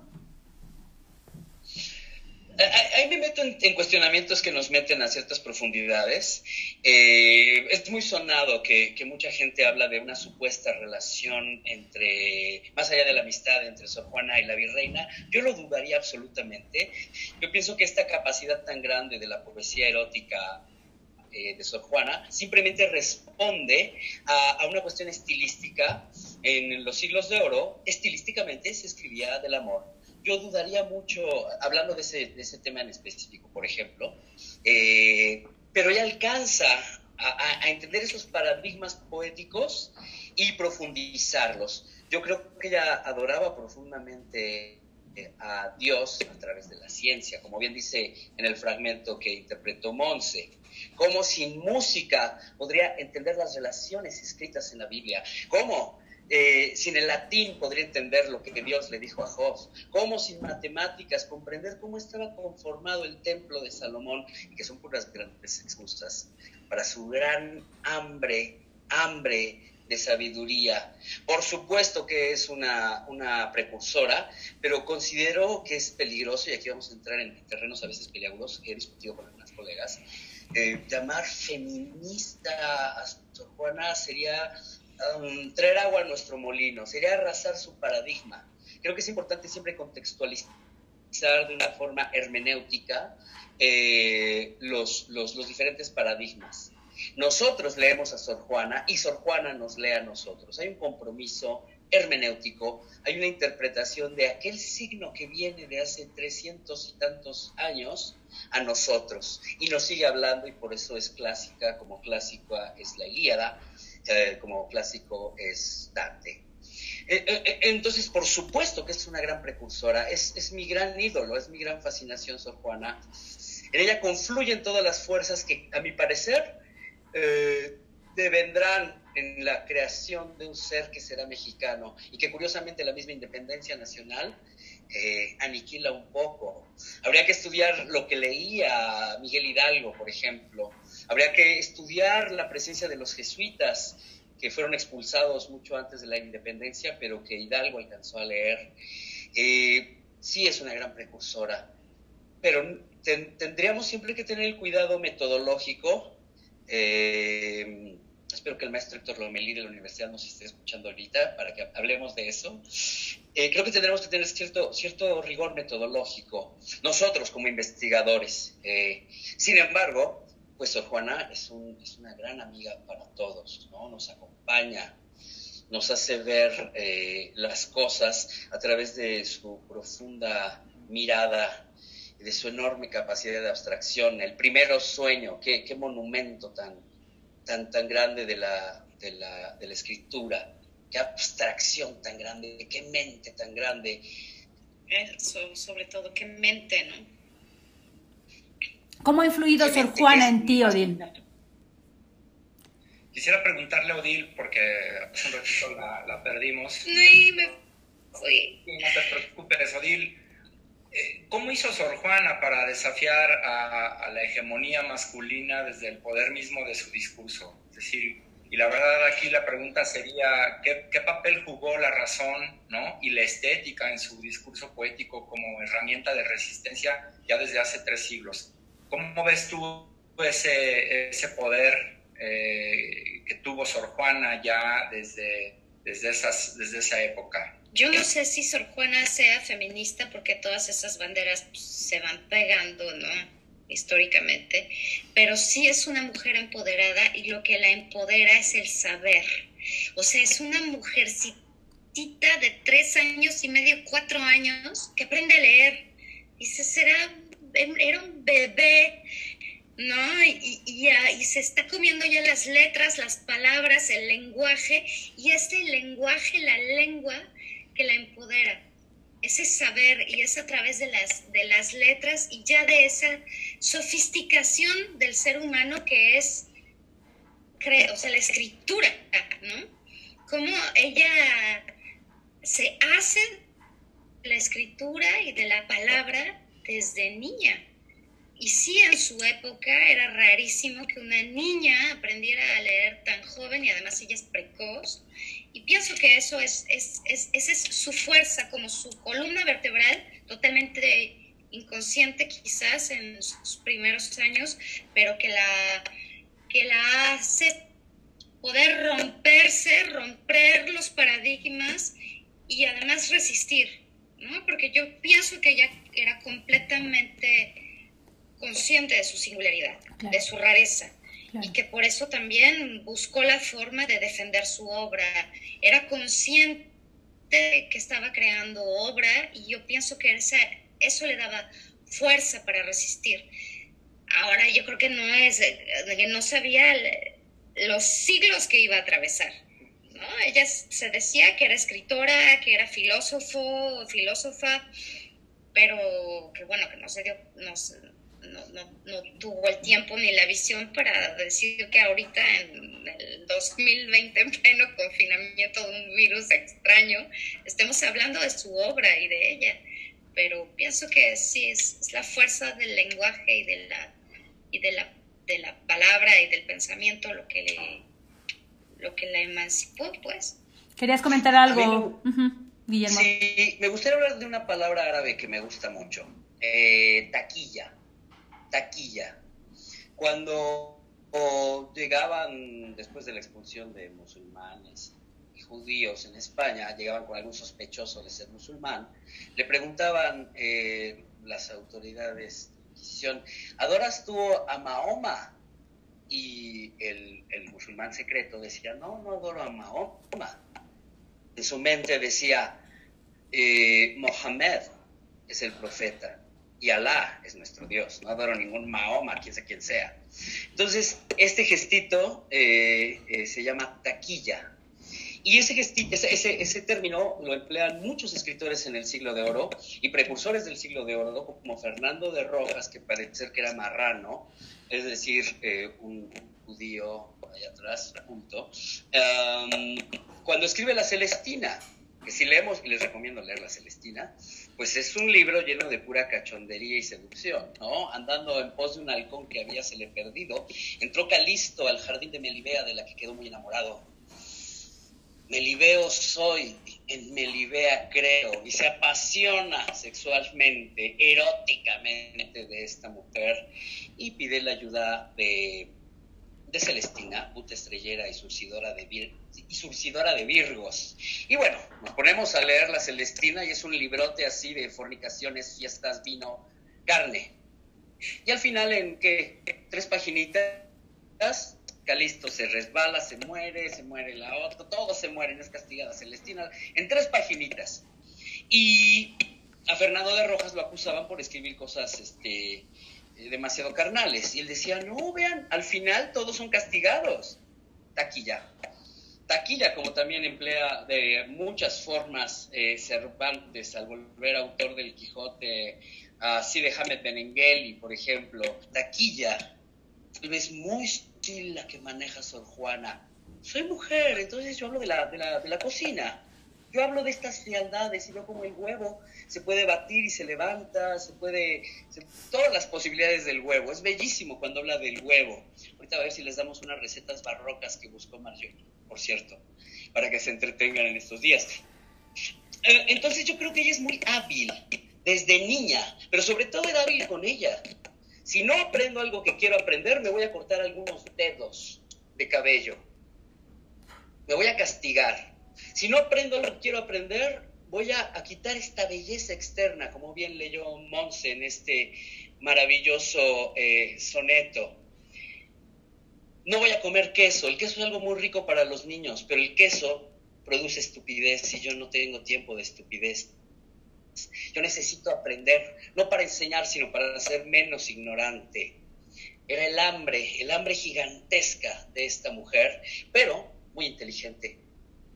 Ahí me meto en, cuestionamientos que nos meten a ciertas profundidades. Eh, es muy sonado que, mucha gente habla de una supuesta relación entre, más allá de la amistad entre Sor Juana y la virreina. Yo lo dudaría absolutamente. Yo pienso que esta capacidad tan grande de la poesía erótica eh, de Sor Juana simplemente responde a, una cuestión estilística. En los siglos de oro, estilísticamente se escribía del amor. Yo dudaría mucho, hablando de ese, tema en específico, por ejemplo, eh, pero ella alcanza a, entender esos paradigmas poéticos y profundizarlos. Yo creo que ella adoraba profundamente eh, a Dios a través de la ciencia, como bien dice en el fragmento que interpretó Monse. ¿Cómo sin música podría entender las relaciones escritas en la Biblia? ¿Cómo eh, sin el latín podría entender lo que Dios le dijo a Job? ¿Cómo sin matemáticas comprender cómo estaba conformado el templo de Salomón? Que son puras grandes excusas para su gran hambre, hambre de sabiduría. Por supuesto que es una, una, precursora, pero considero que es peligroso, y aquí vamos a entrar en terrenos a veces peliagudos, que he discutido con algunas colegas, eh, llamar feminista a Sor Juana sería um, traer agua a nuestro molino, sería arrasar su paradigma. Creo que es importante siempre contextualizar de una forma hermenéutica eh, los, los, diferentes paradigmas. Nosotros leemos a Sor Juana y Sor Juana nos lee a nosotros. Hay un compromiso hermenéutico, hay una interpretación de aquel signo que viene de hace trescientos y tantos años a nosotros y nos sigue hablando y por eso es clásica, como clásica es la Ilíada, eh, como clásico es Dante. Eh, eh, entonces, por supuesto que es una gran precursora, es, es, mi gran ídolo, es mi gran fascinación, Sor Juana. En ella confluyen todas las fuerzas que, a mi parecer, devendrán en la creación de un ser que será mexicano y que curiosamente la misma independencia nacional eh, aniquila un poco. Habría que estudiar lo que leía Miguel Hidalgo, por ejemplo. Habría que estudiar la presencia de los jesuitas, que fueron expulsados mucho antes de la independencia, pero que Hidalgo alcanzó a leer. Eh, sí es una gran precursora, pero tendríamos siempre que tener el cuidado metodológico. Eh, espero que el maestro Héctor Lomelí de la universidad nos esté escuchando ahorita para que hablemos de eso. Eh, creo que tendremos que tener cierto, cierto rigor metodológico, nosotros como investigadores. Sin embargo, pues Juana es, un, es, una gran amiga para todos, ¿no? Nos acompaña, nos hace ver eh, las cosas a través de su profunda mirada de su enorme capacidad de abstracción. El primero sueño, qué, qué monumento tan, tan, tan grande de la, de la, de la escritura qué abstracción tan grande, qué mente tan grande. Eso, sobre todo, qué mente, ¿no? ¿Cómo ha influido Sor Juana en ti, Odil? Quisiera preguntarle a Odil, porque hace un ratito la, perdimos. No, me fui. No te preocupes, Odil. Eh, ¿Cómo hizo Sor Juana para desafiar a, a, la hegemonía masculina desde el poder mismo de su discurso? Es decir, y la verdad aquí la pregunta sería, ¿qué, ¿qué, papel jugó la razón ¿no? y la estética en su discurso poético como herramienta de resistencia ya desde hace tres siglos? ¿Cómo ves tú ese, ese poder eh, que tuvo Sor Juana ya desde, desde, esas, desde esa época? Yo no sé si Sor Juana sea feminista porque todas esas banderas pues, se van pegando, ¿no? históricamente, pero sí es una mujer empoderada y lo que la empodera es el saber. O sea, es una mujercita de tres años y medio, cuatro años, que aprende a leer. Dice, será, era un bebé ¿no? Y, y, se está comiendo ya las letras, las palabras, el lenguaje, y este lenguaje, la lengua que la empodera. Ese saber y es a través de las, de las letras y ya de esa sofisticación del ser humano que es, o sea, la escritura, ¿no? Cómo ella se hace la escritura y de la palabra desde niña y sí, en su época era rarísimo que una niña aprendiera a leer tan joven y además ella es precoz. Y pienso que eso es, es, es, esa es su fuerza, como su columna vertebral, totalmente inconsciente quizás en sus primeros años, pero que la, que la hace poder romperse, romper los paradigmas y además resistir, ¿no? Porque yo pienso que ella era completamente consciente de su singularidad, de su rareza, y que por eso también buscó la forma de defender su obra. Era consciente que estaba creando obra y yo pienso que eso le daba fuerza para resistir. Ahora yo creo que no es, que no sabía los siglos que iba a atravesar. ¿no? Ella se decía que era escritora, que era filósofo, filósofa, pero que bueno, que no se dio, no, no, no, no, tuvo el tiempo ni la visión para decir que ahorita en el 2020, en pleno confinamiento de un virus extraño, estemos hablando de su obra y de ella. Pero pienso que sí, es, la fuerza del lenguaje y de la, y de la, de la palabra y del pensamiento lo que, le, lo que la emancipó, pues. ¿Querías comentar algo, Sí, me gustaría hablar de una palabra árabe que me gusta mucho, eh, taquilla taquilla. Cuando llegaban después de la expulsión de musulmanes y judíos en España, llegaban con algún sospechoso de ser musulmán, le preguntaban eh, las autoridades de Inquisición, ¿adoras tú a Mahoma? Y el, musulmán secreto decía, no, no adoro a Mahoma. En su mente decía, eh, Mohammed es el profeta y Alá es nuestro Dios, no adoro ningún Mahoma, quien sea quien sea. Entonces, este gestito eh, eh, se llama taquilla. Y ese, gestito, ese, término lo emplean muchos escritores en el siglo de oro y precursores del siglo de oro, como Fernando de Rojas, que parece ser que era marrano, es decir, eh, un judío allá atrás, punto, cuando escribe La Celestina, que si leemos, y les recomiendo leer La Celestina, pues es un libro lleno de pura cachondería y seducción, ¿no? Andando en pos de un halcón que había se le perdido, entró Calisto al jardín de Melibea, de la que quedó muy enamorado. Melibeo soy, en Melibea creo, y se apasiona sexualmente, eróticamente de esta mujer, y pide la ayuda de de Celestina, puta estrellera y surcidora de, surcidora de Virgos. Y bueno, nos ponemos a leer la Celestina y es un librote así de fornicaciones, fiestas, vino, carne. Y al final, en que tres paginitas, Calisto se resbala, se muere, se muere la otra, todos se mueren, es castigada Celestina, en tres paginitas. Y a Fernando de Rojas lo acusaban por escribir cosas este, demasiado carnales. Y él decía, no, vean, al final todos son castigados. Taquilla. Taquilla, como también emplea de muchas formas eh, Cervantes al volver autor del Quijote, así de Hamed Benengeli, por ejemplo. Taquilla, vez muy sutil la que maneja Sor Juana. Soy mujer, entonces yo hablo de la, de la, de la cocina. Yo hablo de estas frialdades y veo como el huevo se puede batir y se levanta, se puede, todas las posibilidades del huevo. Es bellísimo cuando habla del huevo. Ahorita a ver si les damos unas recetas barrocas que buscó Marjorie, por cierto, para que se entretengan en estos días. Eh, entonces yo creo que ella es muy hábil desde niña, pero sobre todo era hábil con ella. Si no aprendo algo que quiero aprender, me voy a cortar algunos dedos de cabello. Me voy a castigar. Si no aprendo lo que quiero aprender, voy a, quitar esta belleza externa, como bien leyó Monse en este maravilloso eh, soneto. No voy a comer queso, el queso es algo muy rico para los niños, pero el queso produce estupidez y yo no tengo tiempo de estupidez. Yo necesito aprender, no para enseñar, sino para ser menos ignorante. era el hambre, el hambre gigantesca de esta mujer, pero muy inteligente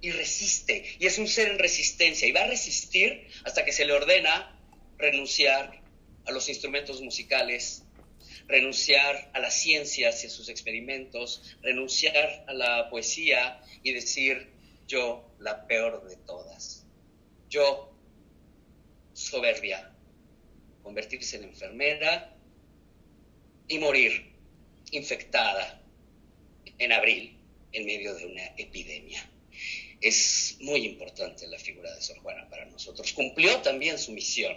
y resiste, y es un ser en resistencia, y va a resistir hasta que se le ordena renunciar a los instrumentos musicales, renunciar a las ciencias y a sus experimentos, renunciar a la poesía y decir yo la peor de todas. Yo, soberbia, convertirse en enfermera y morir infectada en abril en medio de una epidemia. Es muy importante la figura de Sor Juana para nosotros. Cumplió también su misión.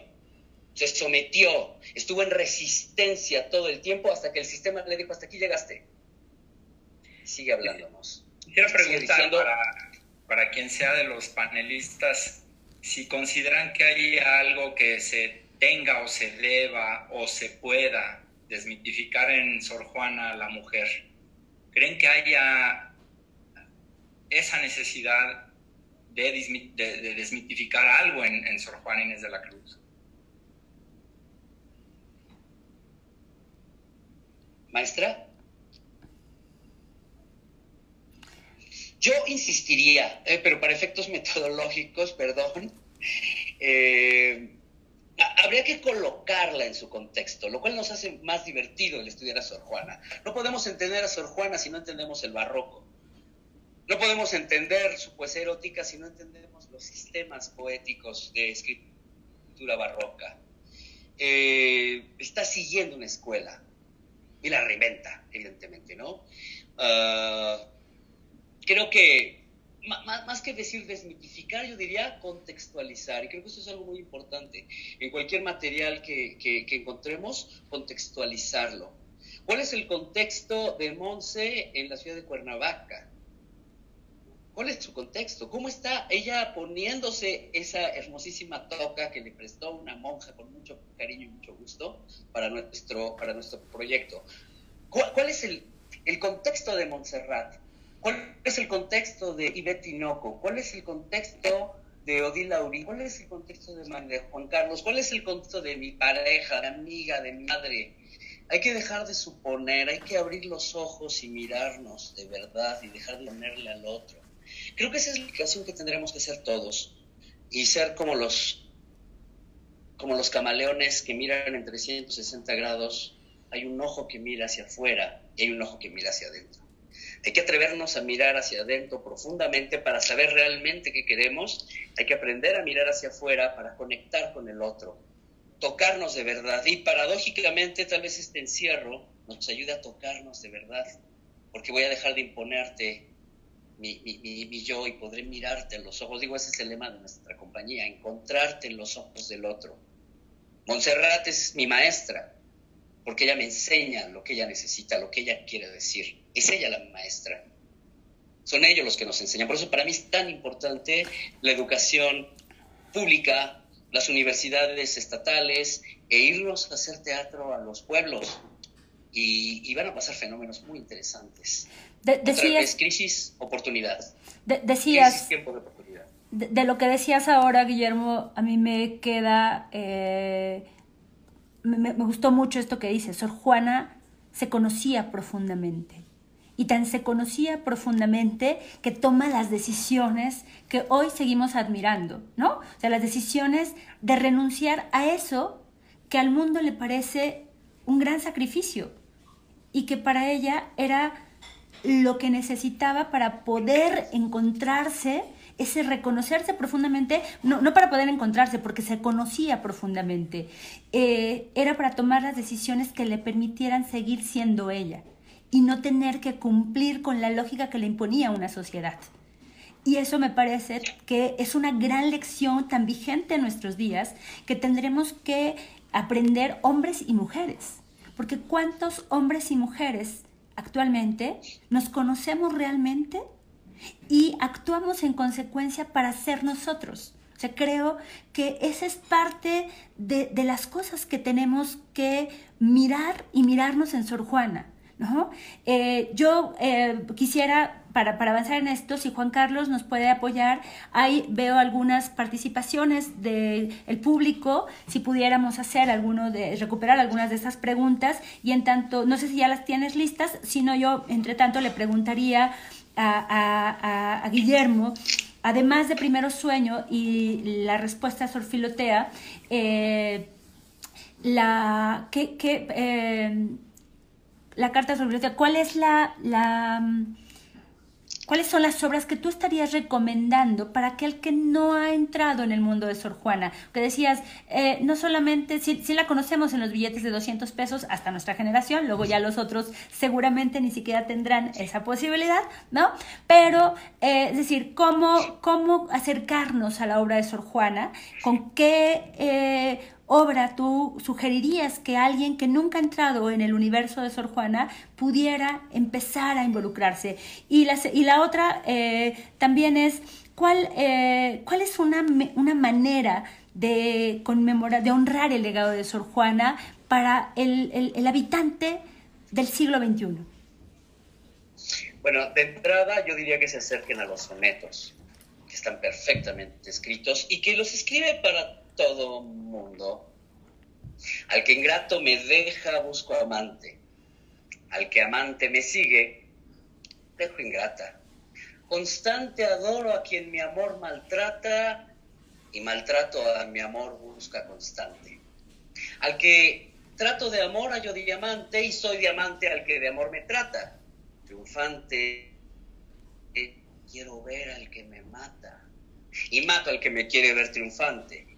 Se sometió, estuvo en resistencia todo el tiempo hasta que el sistema le dijo, hasta aquí llegaste. Sigue hablándonos. Quiero preguntar para, para quien sea de los panelistas, si consideran que hay algo que se tenga o se deba o se pueda desmitificar en Sor Juana la mujer, ¿creen que haya esa necesidad de, desmitificar algo en, Sor Juana Inés de la Cruz? Maestra. Yo insistiría, eh, pero para efectos metodológicos, perdón, eh, habría que colocarla en su contexto, lo cual nos hace más divertido el estudiar a Sor Juana. No podemos entender a Sor Juana si no entendemos el barroco. No podemos entender su poesía erótica si no entendemos los sistemas poéticos de escritura barroca. Eh, está siguiendo una escuela y la reinventa, evidentemente, ¿no? Ah, creo que más, que decir desmitificar, yo diría contextualizar. Y creo que eso es algo muy importante. En cualquier material que, que, encontremos, contextualizarlo. ¿Cuál es el contexto de Monse en la ciudad de Cuernavaca? ¿Cuál es su contexto? ¿Cómo está ella poniéndose esa hermosísima toca que le prestó una monja con mucho cariño y mucho gusto para nuestro, para nuestro proyecto? ¿Cuál, es el, el contexto de Montserrat? ¿Cuál es el contexto de Ivette Tinoco? ¿Cuál es el contexto de Odile Lauri? ¿Cuál es el contexto de, Juan Carlos? ¿Cuál es el contexto de mi pareja, de amiga, de mi madre? Hay que dejar de suponer, hay que abrir los ojos y mirarnos de verdad y dejar de ponerle al otro. Creo que esa es la explicación que tendremos que ser todos y ser como los como los camaleones que miran en 360 grados, hay un ojo que mira hacia afuera y hay un ojo que mira hacia adentro. Hay que atrevernos a mirar hacia adentro profundamente para saber realmente qué queremos. Hay que aprender a mirar hacia afuera para conectar con el otro, tocarnos de verdad. Y paradójicamente tal vez este encierro nos ayude a tocarnos de verdad, porque voy a dejar de imponerte mi, mi, yo y podré mirarte en los ojos. Digo, ese es el lema de nuestra compañía, encontrarte en los ojos del otro. Montserrat es mi maestra, porque ella me enseña lo que ella necesita, lo que ella quiere decir. Es ella la maestra. Son ellos los que nos enseñan. Por eso para mí es tan importante la educación pública, las universidades estatales e irnos a hacer teatro a los pueblos. Y, van a pasar fenómenos muy interesantes. Decías, crisis, oportunidad. decías, tiempo de oportunidad. De, lo que decías ahora, Guillermo, a mí me queda... Eh, me, gustó mucho esto que dice, Sor Juana se conocía profundamente. Y tan se conocía profundamente que toma las decisiones que hoy seguimos admirando, ¿no? O sea, las decisiones de renunciar a eso que al mundo le parece un gran sacrificio y que para ella era lo que necesitaba para poder encontrarse ese reconocerse profundamente, no, no para poder encontrarse, porque se conocía profundamente, eh, era para tomar las decisiones que le permitieran seguir siendo ella y no tener que cumplir con la lógica que le imponía una sociedad. Y eso me parece que es una gran lección tan vigente en nuestros días que tendremos que aprender hombres y mujeres. Porque ¿cuántos hombres y mujeres actualmente nos conocemos realmente y actuamos en consecuencia para ser nosotros. O sea, creo que esa es parte de, las cosas que tenemos que mirar y mirarnos en Sor Juana. ¿no? Eh, yo eh, quisiera para, para, avanzar en esto, si Juan Carlos nos puede apoyar, ahí veo algunas participaciones del público, si pudiéramos hacer alguno de, recuperar algunas de esas preguntas, y en tanto, no sé si ya las tienes listas, sino yo, entre tanto, le preguntaría a, a, Guillermo, además de Primero Sueño y la respuesta Sorfilotea, eh, la, ¿qué, qué, eh, la carta Sorfilotea, ¿cuál es la, la ¿Cuáles son las obras que tú estarías recomendando para aquel que no ha entrado en el mundo de Sor Juana? Que decías, eh, no solamente, si, la conocemos en los billetes de 200 pesos hasta nuestra generación, luego ya los otros seguramente ni siquiera tendrán esa posibilidad, ¿no? Pero, eh, es decir, ¿cómo, ¿cómo acercarnos a la obra de Sor Juana? ¿Con qué... Eh, obra tú sugerirías que alguien que nunca ha entrado en el universo de Sor Juana pudiera empezar a involucrarse? Y la, y la otra eh, también es, ¿cuál, eh, ¿cuál es una, una manera de conmemorar, de honrar el legado de Sor Juana para el, el, el habitante del siglo XXI? Bueno, de entrada yo diría que se acerquen a los sonetos, que están perfectamente escritos y que los escribe para todo mundo. Al que ingrato me deja, busco amante. Al que amante me sigue, dejo ingrata. Constante adoro a quien mi amor maltrata y maltrato a mi amor busca constante. Al que trato de amor hallo diamante y soy diamante al que de amor me trata. Triunfante, quiero ver al que me mata y mato al que me quiere ver triunfante.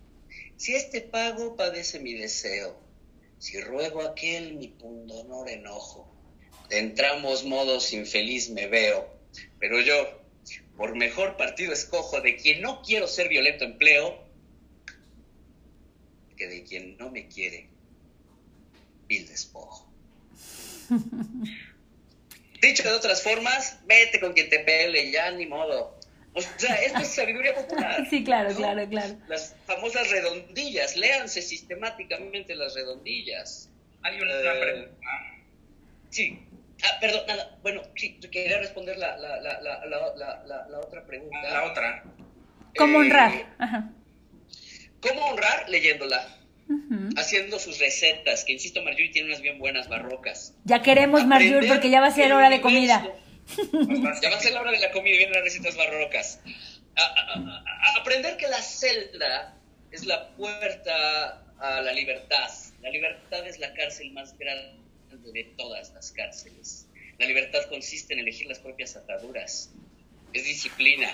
Si este pago padece mi deseo, si ruego aquel mi pundonor enojo, de entramos modos infeliz me veo, pero yo, por mejor partido escojo de quien no quiero ser violento empleo, que de quien no me quiere, vil despojo. Dicho de otras formas, vete con quien te pele, ya ni modo. O sea, esto es sabiduría popular. Sí, claro, claro, claro. Las famosas redondillas, léanse sistemáticamente las redondillas. Hay una eh, pregunta. Sí. Ah, perdón, nada. Bueno, sí, quería responder la, la, la, la, la otra pregunta. La otra. ¿Cómo eh, honrar? Ajá. ¿Cómo honrar? Leyéndola. Haciendo sus recetas, que insisto, Marjorie tiene unas bien buenas barrocas. Ya queremos, Marjorie, porque ya va a ser hora de comida. Va a ser la hora de la comida y vienen las recetas barrocas. aprender que la celda es la puerta a la libertad. La libertad es la cárcel más grande de todas las cárceles. La libertad consiste en elegir las propias ataduras. Es disciplina.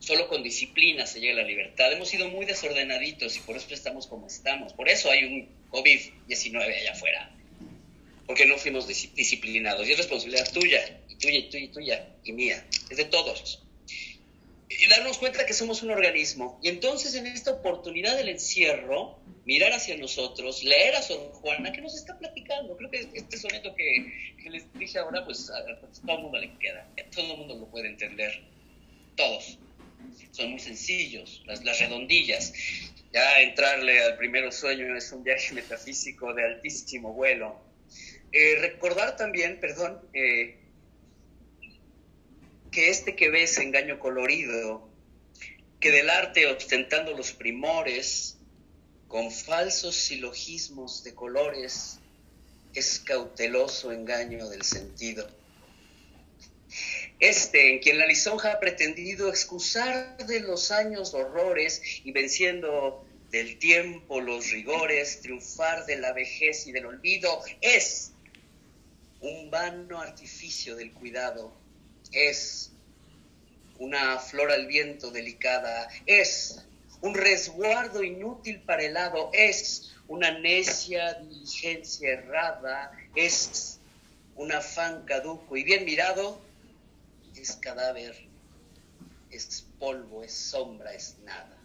Solo con disciplina se llega a la libertad. Hemos sido muy desordenaditos y por eso estamos como estamos. Por eso hay un COVID-19 allá afuera. Porque no fuimos disciplinados. Y es responsabilidad tuya tuya y tuya y tuya y mía, es de todos. Y darnos cuenta que somos un organismo. Y entonces en esta oportunidad del encierro, mirar hacia nosotros, leer a Sor Juana, que nos está platicando. Creo que este soneto que, les dije ahora, pues a, todo el mundo le queda. todo el mundo lo puede entender. Todos. Son muy sencillos, las, las redondillas. Ya entrarle al primer sueño es un viaje metafísico de altísimo vuelo. Eh, recordar también, perdón, eh, que este que ves engaño colorido, que del arte ostentando los primores, con falsos silogismos de colores, es cauteloso engaño del sentido. Este, en quien la lisonja ha pretendido excusar de los años horrores y venciendo del tiempo los rigores, triunfar de la vejez y del olvido, es un vano artificio del cuidado es una flor al viento delicada, es un resguardo inútil para el hado, es una necia diligencia errada, es un afán caduco y bien mirado, es cadáver, es polvo, es sombra, es nada.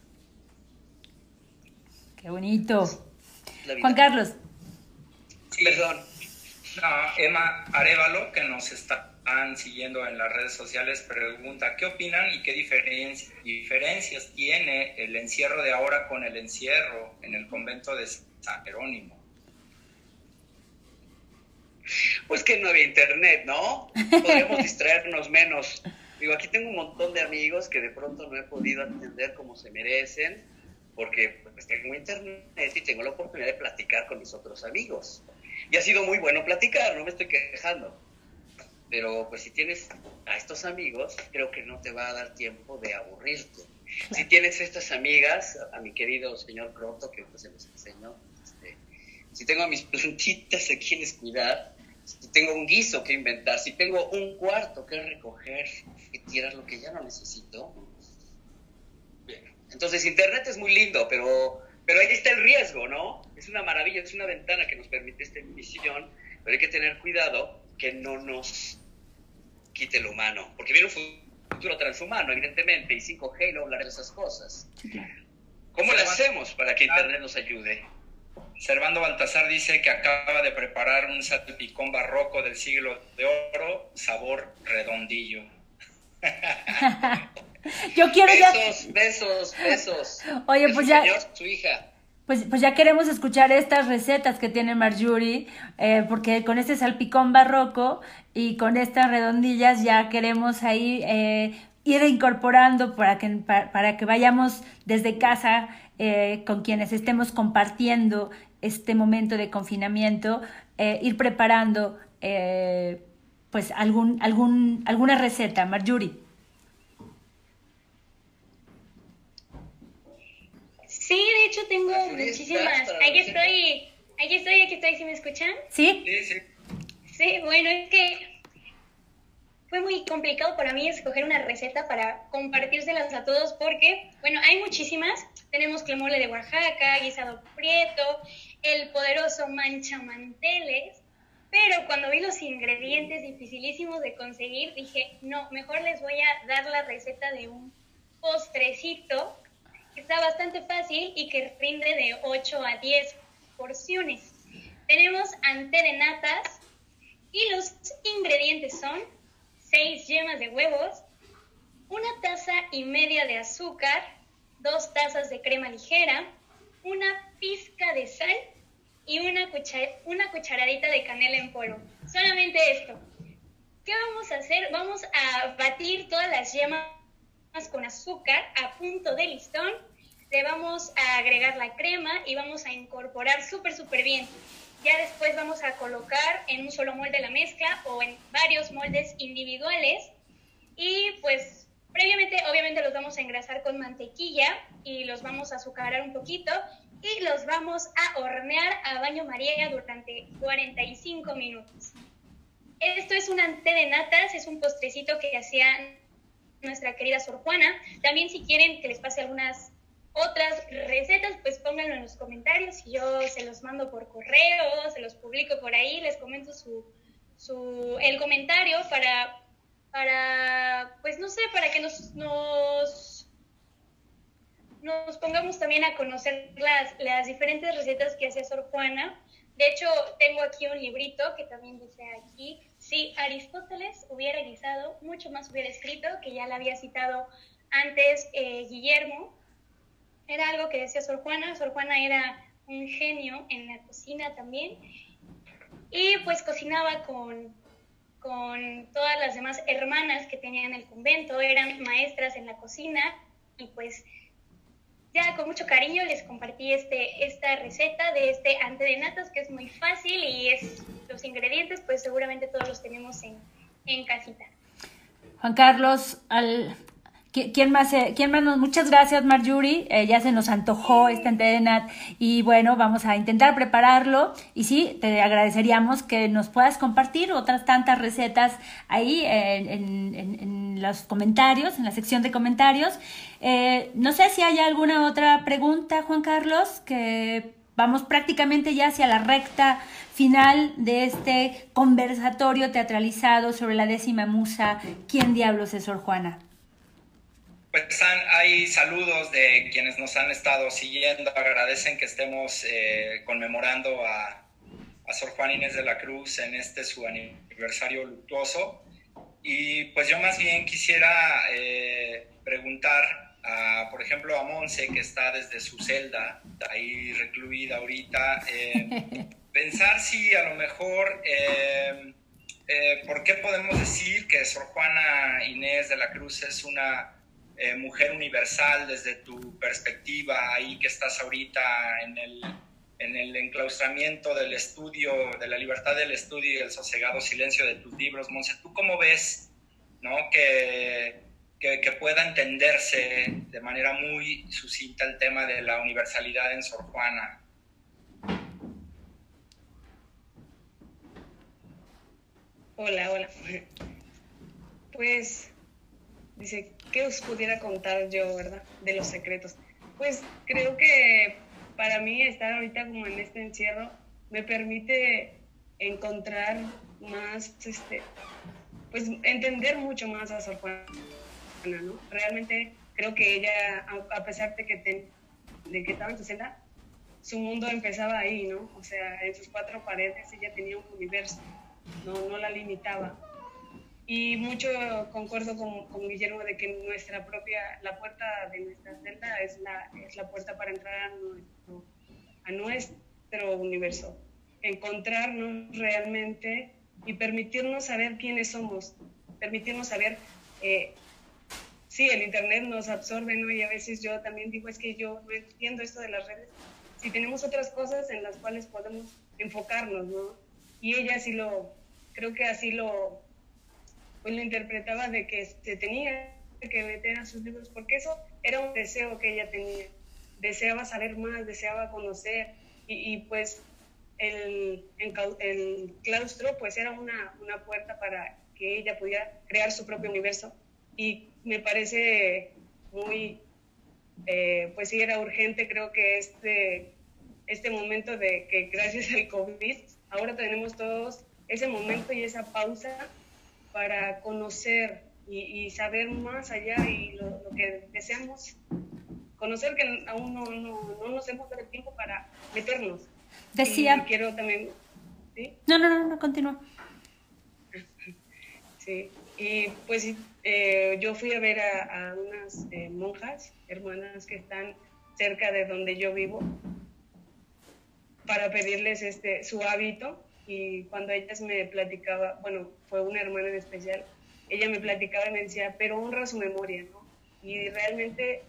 Qué bonito. Juan Carlos. Perdón. No, Emma Arevalo, que nos está siguiendo en las redes sociales pregunta, ¿qué opinan y qué diferencias tiene el encierro de ahora con el encierro en el convento de San Jerónimo? Pues que no había internet, ¿no? Podemos distraernos menos. Digo, aquí tengo un montón de amigos que de pronto no he podido atender como se merecen, porque pues, tengo internet y tengo la oportunidad de platicar con mis otros amigos. Y ha sido muy bueno platicar, no me estoy quejando. Pero pues si tienes a estos amigos, creo que no te va a dar tiempo de aburrirte. Si tienes estas amigas, a mi querido señor Croto, que pues se les enseñó, este, si tengo a mis plantitas a quienes cuidar, si tengo un guiso que inventar, si tengo un cuarto que recoger y tirar lo que ya no necesito. Bien. Entonces, Internet es muy lindo, pero, pero ahí está el riesgo, ¿no? Es una maravilla, es una ventana que nos permite esta emisión, pero hay que tener cuidado que no nos quite lo humano, porque viene un futuro transhumano, evidentemente, y 5G y no hablaré de esas cosas. ¿Cómo le hacemos para que Internet nos ayude? Servando Baltasar dice que acaba de preparar un salpicón barroco del siglo de oro, sabor redondillo. Yo quiero besos, besos, besos. Oye, pues ya. su hija. Pues, pues ya queremos escuchar estas recetas que tiene Marjorie, eh, porque con este salpicón barroco y con estas redondillas ya queremos ahí eh, ir incorporando para que, para, que vayamos desde casa eh, con quienes estemos compartiendo este momento de confinamiento, ir preparando pues algún, algún, alguna receta. Marjorie. Sí, de hecho tengo muchísimas. Aquí estoy, aquí estoy, aquí estoy, ¿sí me escuchan? Sí. Sí, sí. bueno, es que fue muy complicado para mí escoger una receta para compartírselas a todos porque, bueno, hay muchísimas. Tenemos clemole de Oaxaca, guisado prieto, el poderoso mancha manteles, pero cuando vi los ingredientes dificilísimos de conseguir, dije, no, mejor les voy a dar la receta de un postrecito está bastante fácil y que rinde de 8 a 10 porciones. Tenemos ante de y los ingredientes son 6 yemas de huevos, una taza y media de azúcar, 2 tazas de crema ligera, una pizca de sal y una, una cucharadita de canela en polvo. Solamente esto. ¿Qué vamos a hacer? Vamos a batir todas las yemas con azúcar a punto de listón. Le vamos a agregar la crema y vamos a incorporar súper, súper bien. Ya después vamos a colocar en un solo molde la mezcla o en varios moldes individuales. Y pues previamente obviamente los vamos a engrasar con mantequilla y los vamos a azucarar un poquito y los vamos a hornear a baño María durante 45 minutos. Esto es un ante de natas, es un postrecito que hacía nuestra querida Sor Juana. También si quieren que les pase algunas otras recetas, pues pónganlo en los comentarios y yo se los mando por correo, se los publico por ahí, les comento su, su el comentario para, para, pues no sé, para que nos, nos, nos pongamos también a conocer las, las diferentes recetas que hacía Sor Juana. De hecho, tengo aquí un librito que también dice aquí, si Aristóteles hubiera guisado, mucho más hubiera escrito, que ya la había citado antes eh, Guillermo. Era algo que decía Sor Juana. Sor Juana era un genio en la cocina también. Y pues cocinaba con, con todas las demás hermanas que tenían en el convento, eran maestras en la cocina y pues ya con mucho cariño les compartí este, esta receta de este ante de natas que es muy fácil y es los ingredientes pues seguramente todos los tenemos en, en casita. Juan Carlos, al, ¿Quién más? ¿Quién más? Muchas gracias, Marjorie. Eh, ya se nos antojó este antedenat y bueno, vamos a intentar prepararlo. Y sí, te agradeceríamos que nos puedas compartir otras tantas recetas ahí en, los comentarios, en la sección de comentarios. Eh, no sé si hay alguna otra pregunta, Juan Carlos, que vamos prácticamente ya hacia la recta final de este conversatorio teatralizado sobre la décima musa. ¿Quién diablos es Sor Juana? Pues hay saludos de quienes nos han estado siguiendo, agradecen que estemos eh, conmemorando a, a, Sor Juan Inés de la Cruz en este su aniversario luctuoso. Y pues yo más bien quisiera eh, preguntar, a, por ejemplo, a Monse, que está desde su celda, ahí recluida ahorita, eh, pensar si a lo mejor eh, ¿por qué podemos decir que Sor Juana Inés de la Cruz es una eh, mujer universal desde tu perspectiva, ahí que estás ahorita en el, en el enclaustramiento del estudio, de la libertad del estudio y el sosegado silencio de tus libros? Monse, ¿tú cómo ves ¿no? que, que, que pueda entenderse de manera muy sucinta el tema de la universalidad en Sor Juana? Hola, hola. Pues, dice, ¿qué os pudiera contar yo, verdad? De los secretos. Pues creo que para mí estar ahorita como en este encierro me permite encontrar más, este, pues entender mucho más a Sor Juana, ¿no? Realmente creo que ella, a pesar de que, de que estaba en su celda, su mundo empezaba ahí, ¿no? O sea, en sus cuatro paredes ella tenía un universo no, no la limitaba. Y mucho concuerdo con, con, Guillermo de que nuestra propia, la puerta de nuestra celda es la, es la puerta para entrar a nuestro, a nuestro universo, encontrarnos realmente y permitirnos saber quiénes somos, permitirnos saber, eh, sí, el Internet nos absorbe, ¿no? Y a veces yo también digo, es que yo no entiendo esto de las redes, si tenemos otras cosas en las cuales podemos enfocarnos, ¿no? Y ella sí lo, creo que así lo, pues lo interpretaba de que se tenía que meter a sus libros, porque eso era un deseo que ella tenía. Deseaba saber más, deseaba conocer, y, pues el, el, claustro pues era una, una puerta para que ella pudiera crear su propio universo. Y me parece muy, eh, pues sí, era urgente, creo que este, este momento de que gracias al COVID ahora tenemos todos ese momento y esa pausa para conocer y, saber más allá y lo, que deseamos conocer que aún no, no, nos hemos dado el tiempo para meternos. Decía. quiero también. No, no, no, no, continúa. Sí, y pues eh, yo fui a ver a, unas eh, monjas, hermanas que están cerca de donde yo vivo, para pedirles este, su hábito y cuando ellas me platicaba, bueno, fue una hermana en especial, ella me platicaba y me decía, pero honra su memoria, ¿no? Y realmente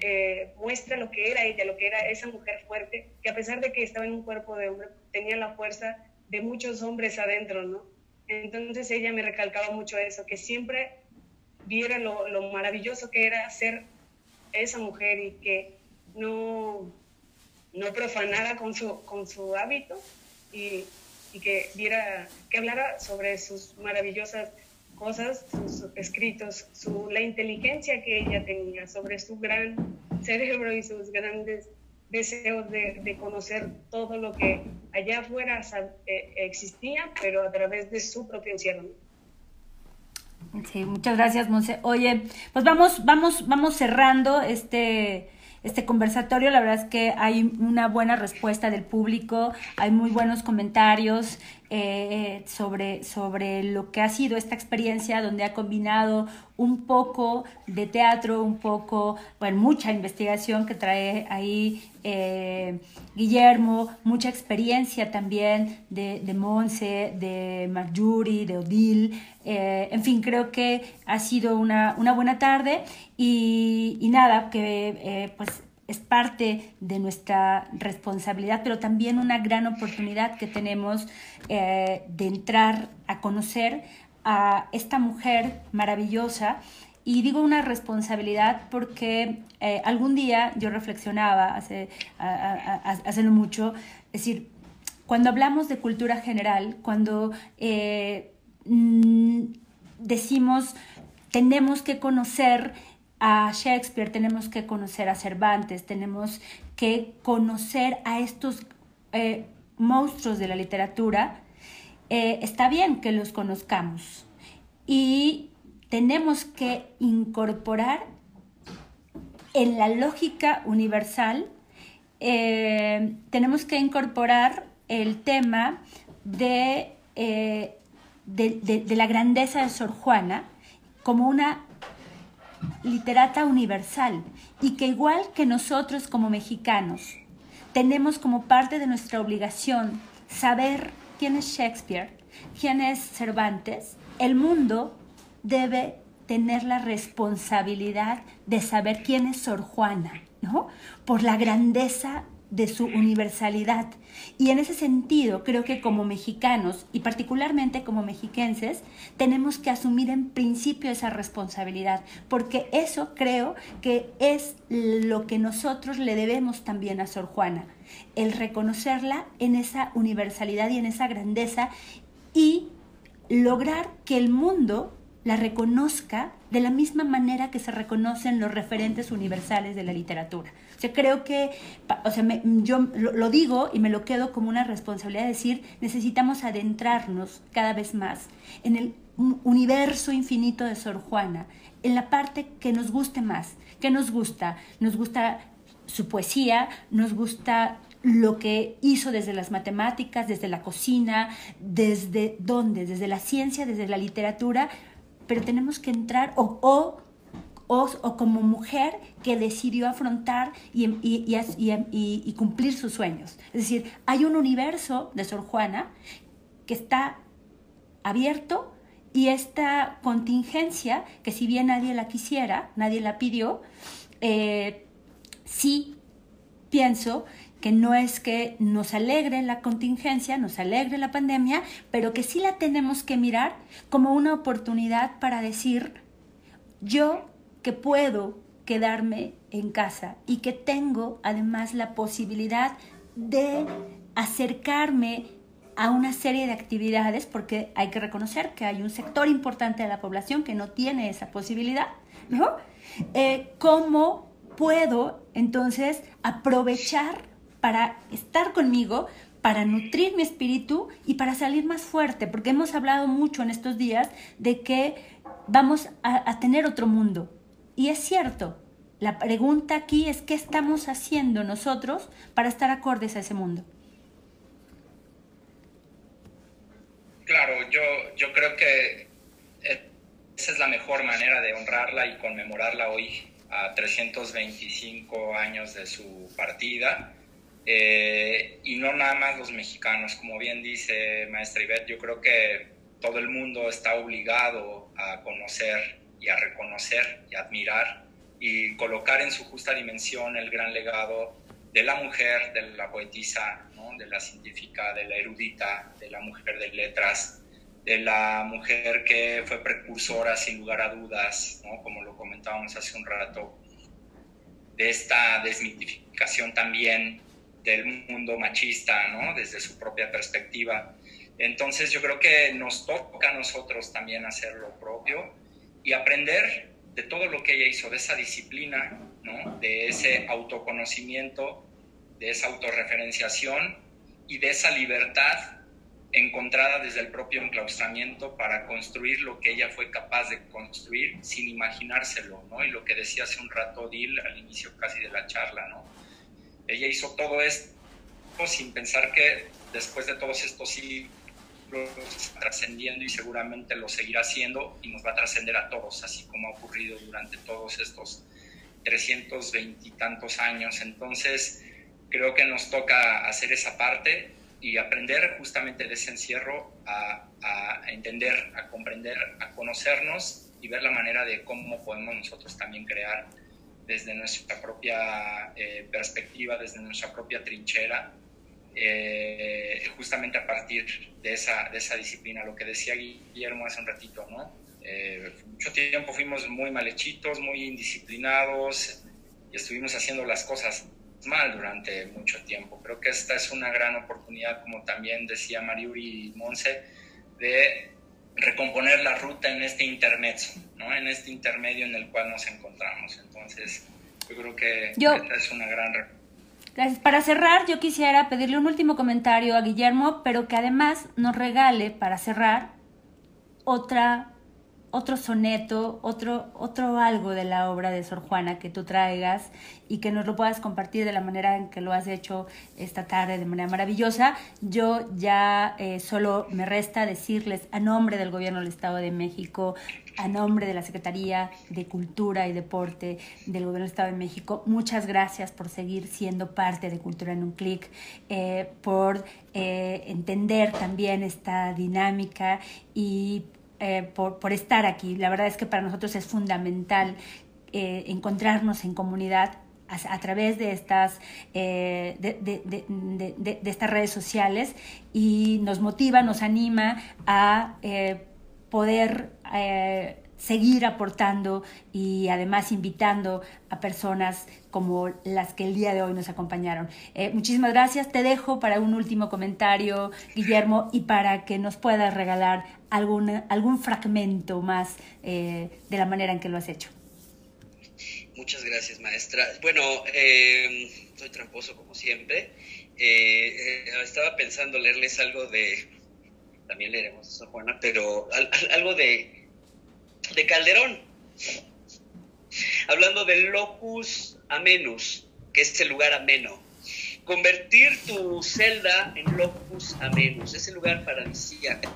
eh, muestra lo que era ella, lo que era esa mujer fuerte, que a pesar de que estaba en un cuerpo de hombre, tenía la fuerza de muchos hombres adentro, ¿no? Entonces ella me recalcaba mucho eso, que siempre viera lo, lo maravilloso que era ser esa mujer y que no, no profanara con su, con su hábito y, y que viera, que hablara sobre sus maravillosas cosas, sus escritos, su, la inteligencia que ella tenía, sobre su gran cerebro y sus grandes deseos de, de conocer todo lo que allá afuera eh, existía, pero a través de su propio encierro. Sí, muchas gracias, Monse. Oye, pues vamos, vamos, vamos cerrando este este conversatorio. La verdad es que hay una buena respuesta del público, hay muy buenos comentarios eh, sobre, sobre lo que ha sido esta experiencia donde ha combinado un poco de teatro, un poco, bueno, mucha investigación que trae ahí eh, Guillermo, mucha experiencia también de, de Monse, de Marjorie, de Odile. Eh, en fin, creo que ha sido una, una buena tarde y, y nada, que pues es parte de nuestra responsabilidad, pero también una gran oportunidad que tenemos eh, de entrar a conocer a esta mujer maravillosa. Y digo una responsabilidad porque eh, algún día yo reflexionaba hace, hace no mucho, es decir, cuando hablamos de cultura general, cuando eh, mm, decimos tenemos que conocer a Shakespeare, tenemos que conocer a Cervantes, tenemos que conocer a estos eh, monstruos de la literatura. Eh, está bien que los conozcamos y tenemos que incorporar en la lógica universal, eh, tenemos que incorporar el tema de, de la grandeza de Sor Juana como una literata universal y que igual que nosotros como mexicanos, tenemos como parte de nuestra obligación saber quién es Shakespeare, quién es Cervantes, el mundo debe tener la responsabilidad de saber quién es Sor Juana, ¿no? Por la grandeza de su universalidad. Y en ese sentido, creo que como mexicanos y particularmente como mexiquenses, tenemos que asumir en principio esa responsabilidad, porque eso creo que es lo que nosotros le debemos también a Sor Juana, el reconocerla en esa universalidad y en esa grandeza y lograr que el mundo la reconozca de la misma manera que se reconocen los referentes universales de la literatura. O sea, creo que, o sea, yo lo, digo y me lo quedo como una responsabilidad de decir, necesitamos adentrarnos cada vez más en el universo infinito de Sor Juana, en la parte que nos guste más. ¿Qué nos gusta? Nos gusta su poesía, nos gusta lo que hizo desde las matemáticas, desde la cocina, desde dónde, desde la ciencia, desde la literatura, pero tenemos que entrar o, o, como mujer que decidió afrontar y, cumplir sus sueños. Es decir, hay un universo de Sor Juana que está abierto y esta contingencia, que si bien nadie la quisiera, nadie la pidió, eh, sí pienso que no es que nos alegre la contingencia, nos alegre la pandemia, pero que sí la tenemos que mirar como una oportunidad para decir, yo que puedo quedarme en casa y que tengo además la posibilidad de acercarme a una serie de actividades, porque hay que reconocer que hay un sector importante de la población que no tiene esa posibilidad, ¿no? Eh, ¿Cómo puedo entonces aprovechar para estar conmigo, para nutrir mi espíritu y para salir más fuerte, porque hemos hablado mucho en estos días de que vamos a, tener otro mundo. Y es cierto, la pregunta aquí es qué estamos haciendo nosotros para estar acordes a ese mundo. Claro, yo, yo creo que esa es la mejor manera de honrarla y conmemorarla hoy a 325 años de su partida. Eh, y no nada más los mexicanos, como bien dice maestra Ivette, yo creo que todo el mundo está obligado a conocer y a reconocer y admirar y colocar en su justa dimensión el gran legado de la mujer, de la poetisa, de la científica, de la erudita, de la mujer de letras, de la mujer que fue precursora sin lugar a dudas, como lo comentábamos hace un rato, de esta desmitificación también del mundo machista, ¿no? Desde su propia perspectiva. Entonces yo creo que nos toca a nosotros también hacer lo propio y aprender de todo lo que ella hizo, de esa disciplina, ¿no? De ese autoconocimiento, de esa autorreferenciación y de esa libertad encontrada desde el propio enclaustramiento para construir lo que ella fue capaz de construir sin imaginárselo, ¿no? Y lo que decía hace un rato Dil al inicio casi de la charla, ¿no? Ella hizo todo esto sin pensar que después de todos estos siglos trascendiendo y seguramente lo seguirá haciendo y nos va a trascender a todos, así como ha ocurrido durante todos estos 320 y tantos años. Entonces, creo que nos toca hacer esa parte y aprender justamente de ese encierro a, a, entender, a comprender, a conocernos y ver la manera de cómo podemos nosotros también crear desde nuestra propia eh, perspectiva, desde nuestra propia trinchera, eh, justamente a partir de esa, de esa disciplina, lo que decía Guillermo hace un ratito, ¿no? Eh, mucho tiempo fuimos muy malhechitos, muy indisciplinados y estuvimos haciendo las cosas mal durante mucho tiempo. Creo que esta es una gran oportunidad, como también decía Mariuri Monse, de recomponer la ruta en este intermedio, ¿no? En este intermedio en el cual nos encontramos. Entonces, yo creo que esta es una gran... Gracias. Para cerrar, yo quisiera pedirle un último comentario a Guillermo, pero que además nos regale, para cerrar, otra, otro soneto, otro, otro algo de la obra de Sor Juana que tú traigas y que nos lo puedas compartir de la manera en que lo has hecho esta tarde de manera maravillosa. Yo ya eh, solo me resta decirles a nombre del Gobierno del Estado de México, a nombre de la Secretaría de Cultura y Deporte del Gobierno del Estado de México, muchas gracias por seguir siendo parte de Cultura en un Clic, eh, por eh, entender también esta dinámica y por, por, estar aquí. La verdad es que para nosotros es fundamental encontrarnos en comunidad a, través de estas, eh, de, estas redes sociales y nos motiva, nos anima a eh, poder eh, seguir aportando y además invitando a personas como las que el día de hoy nos acompañaron. muchísimas gracias. Te dejo para un último comentario, Guillermo, y para que nos puedas regalar algún, algún fragmento más de la manera en que lo has hecho. Muchas gracias, maestra. Bueno, eh, soy tramposo como siempre. Eh, eh, estaba pensando leerles algo de, también leeremos eso, Juana, pero algo de, de Calderón. Hablando del locus amenus, que es el lugar ameno. Convertir tu celda en locus amenus, ese lugar paradisíaco,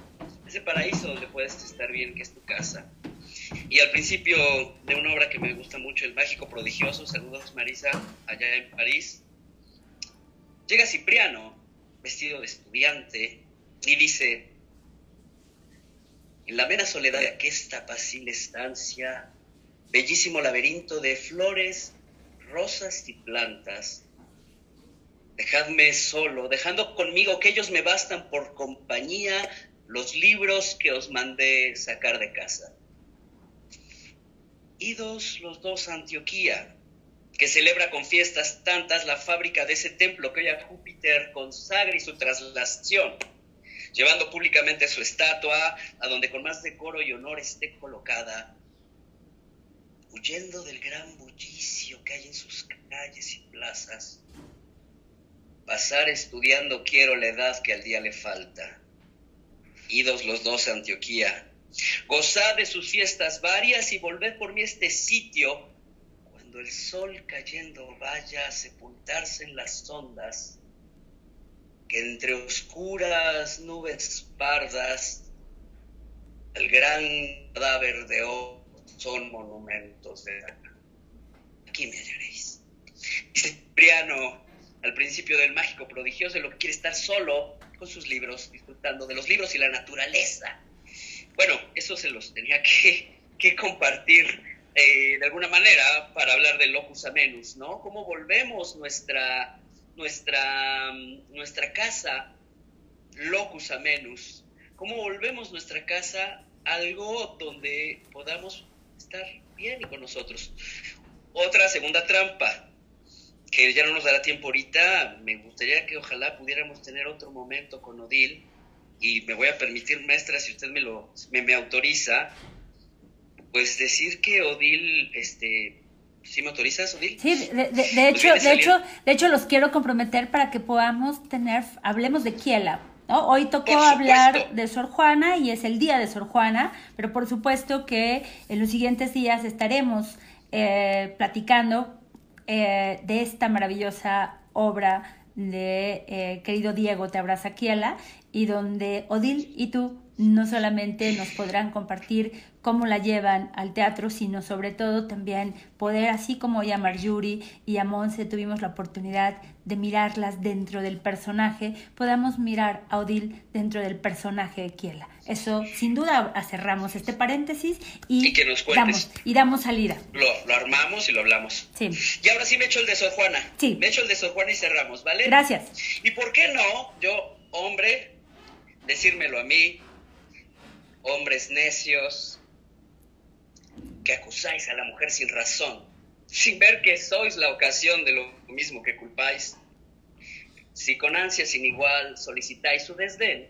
ese paraíso donde puedes estar bien, que es tu casa y al principio de una obra que me gusta mucho, El Mágico Prodigioso, saludos Marisa, allá en París, llega Cipriano, vestido de estudiante, y dice, en la mera soledad de aquesta apacible estancia, bellísimo laberinto de flores, rosas y plantas, dejadme solo, dejando conmigo que ellos me bastan por compañía los libros que os mandé sacar de casa. Idos los dos a Antioquía, que celebra con fiestas tantas la fábrica de ese templo que hoy a Júpiter consagra y su traslación, llevando públicamente su estatua a donde con más decoro y honor esté colocada, huyendo del gran bullicio que hay en sus calles y plazas. Pasar estudiando quiero la edad que al día le falta. Idos los dos a Antioquía, Gozad de sus fiestas varias y volved por mí este sitio cuando el sol cayendo vaya a sepultarse en las ondas, que entre oscuras nubes pardas el gran cadáver de oro son monumentos de Aquí me hallaréis. Cipriano, al principio del mágico prodigioso, lo que quiere estar solo con sus libros, disfrutando de los libros y la naturaleza bueno, eso se los tenía que, compartir eh, de alguna manera para hablar del locus amenus, ¿no? ¿Cómo volvemos nuestra, nuestra, nuestra casa locus amenus? ¿Cómo volvemos nuestra casa algo donde podamos estar bien y con nosotros? Otra segunda trampa, que ya no nos dará tiempo ahorita, me gustaría que ojalá pudiéramos tener otro momento con Odil y me voy a permitir, maestra, si usted me lo me, autoriza, pues decir que Odil, este, ¿sí me autorizas, Odil? Sí, de, de, hecho, de hecho, de hecho los quiero comprometer para que podamos tener, hablemos de Kiela. ¿no? Hoy tocó hablar de Sor Juana y es el día de Sor Juana, pero por supuesto que en los siguientes días estaremos eh, platicando eh, de esta maravillosa obra de eh, querido Diego Te Abraza Kiela y donde Odil y tú no solamente nos podrán compartir cómo la llevan al teatro, sino sobre todo también poder, así como ya Marjorie y a Monse tuvimos la oportunidad de mirarlas dentro del personaje, podamos mirar a Odil dentro del personaje de Kiela. Eso, sin duda, cerramos este paréntesis y, que nos damos, y damos salida. Lo, lo, armamos y lo hablamos. Sí. Y ahora sí me echo el de Sor Juana. Sí. Me echo el de Sor Juana y cerramos, ¿vale? Gracias. ¿Y por qué no? Yo, hombre, decírmelo a mí, hombres necios, que acusáis a la mujer sin razón, sin ver que sois la ocasión de lo mismo que culpáis. Si con ansia sin igual solicitáis su desdén,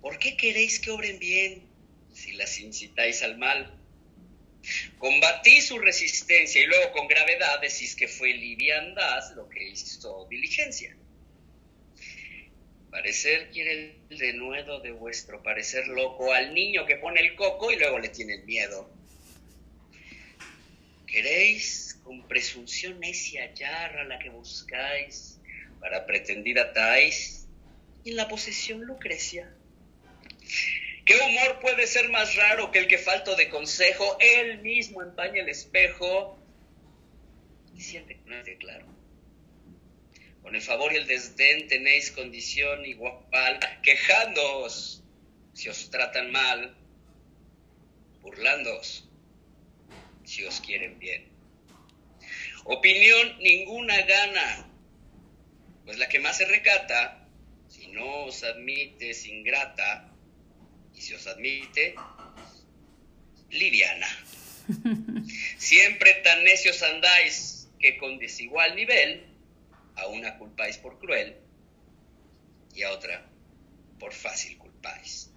¿por qué queréis que obren bien si las incitáis al mal? Combatí su resistencia y luego con gravedad decís que fue liviandad lo que hizo diligencia. Parecer quiere el denuedo de vuestro parecer loco al niño que pone el coco y luego le tienen miedo. Queréis con presunción necia hallar a la que buscáis para pretendida tais y en la posesión Lucrecia. ¿Qué humor puede ser más raro que el que falto de consejo, él mismo empaña el espejo y siente que no es de claro? Con el favor y el desdén tenéis condición igual, quejándoos si os tratan mal, burlándoos si os quieren bien. Opinión ninguna gana, pues la que más se recata, si no os admite es ingrata, y si os admite, liviana. Siempre tan necios andáis que con desigual nivel a una culpáis por cruel y a otra por fácil culpáis.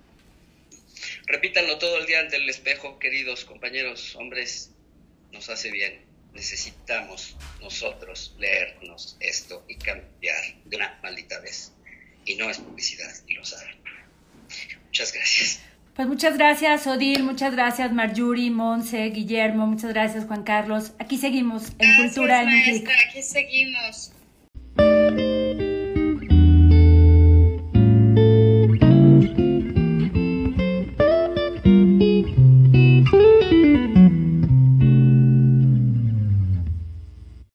Repítanlo todo el día ante el espejo, queridos compañeros, hombres, nos hace bien. Necesitamos nosotros leernos esto y cambiar de una maldita vez. Y no es publicidad, y lo saben. Muchas gracias. Pues muchas gracias, Odil, muchas gracias, Marjuri, Monse, Guillermo, muchas gracias, Juan Carlos. Aquí seguimos en Cultura en un Aquí seguimos.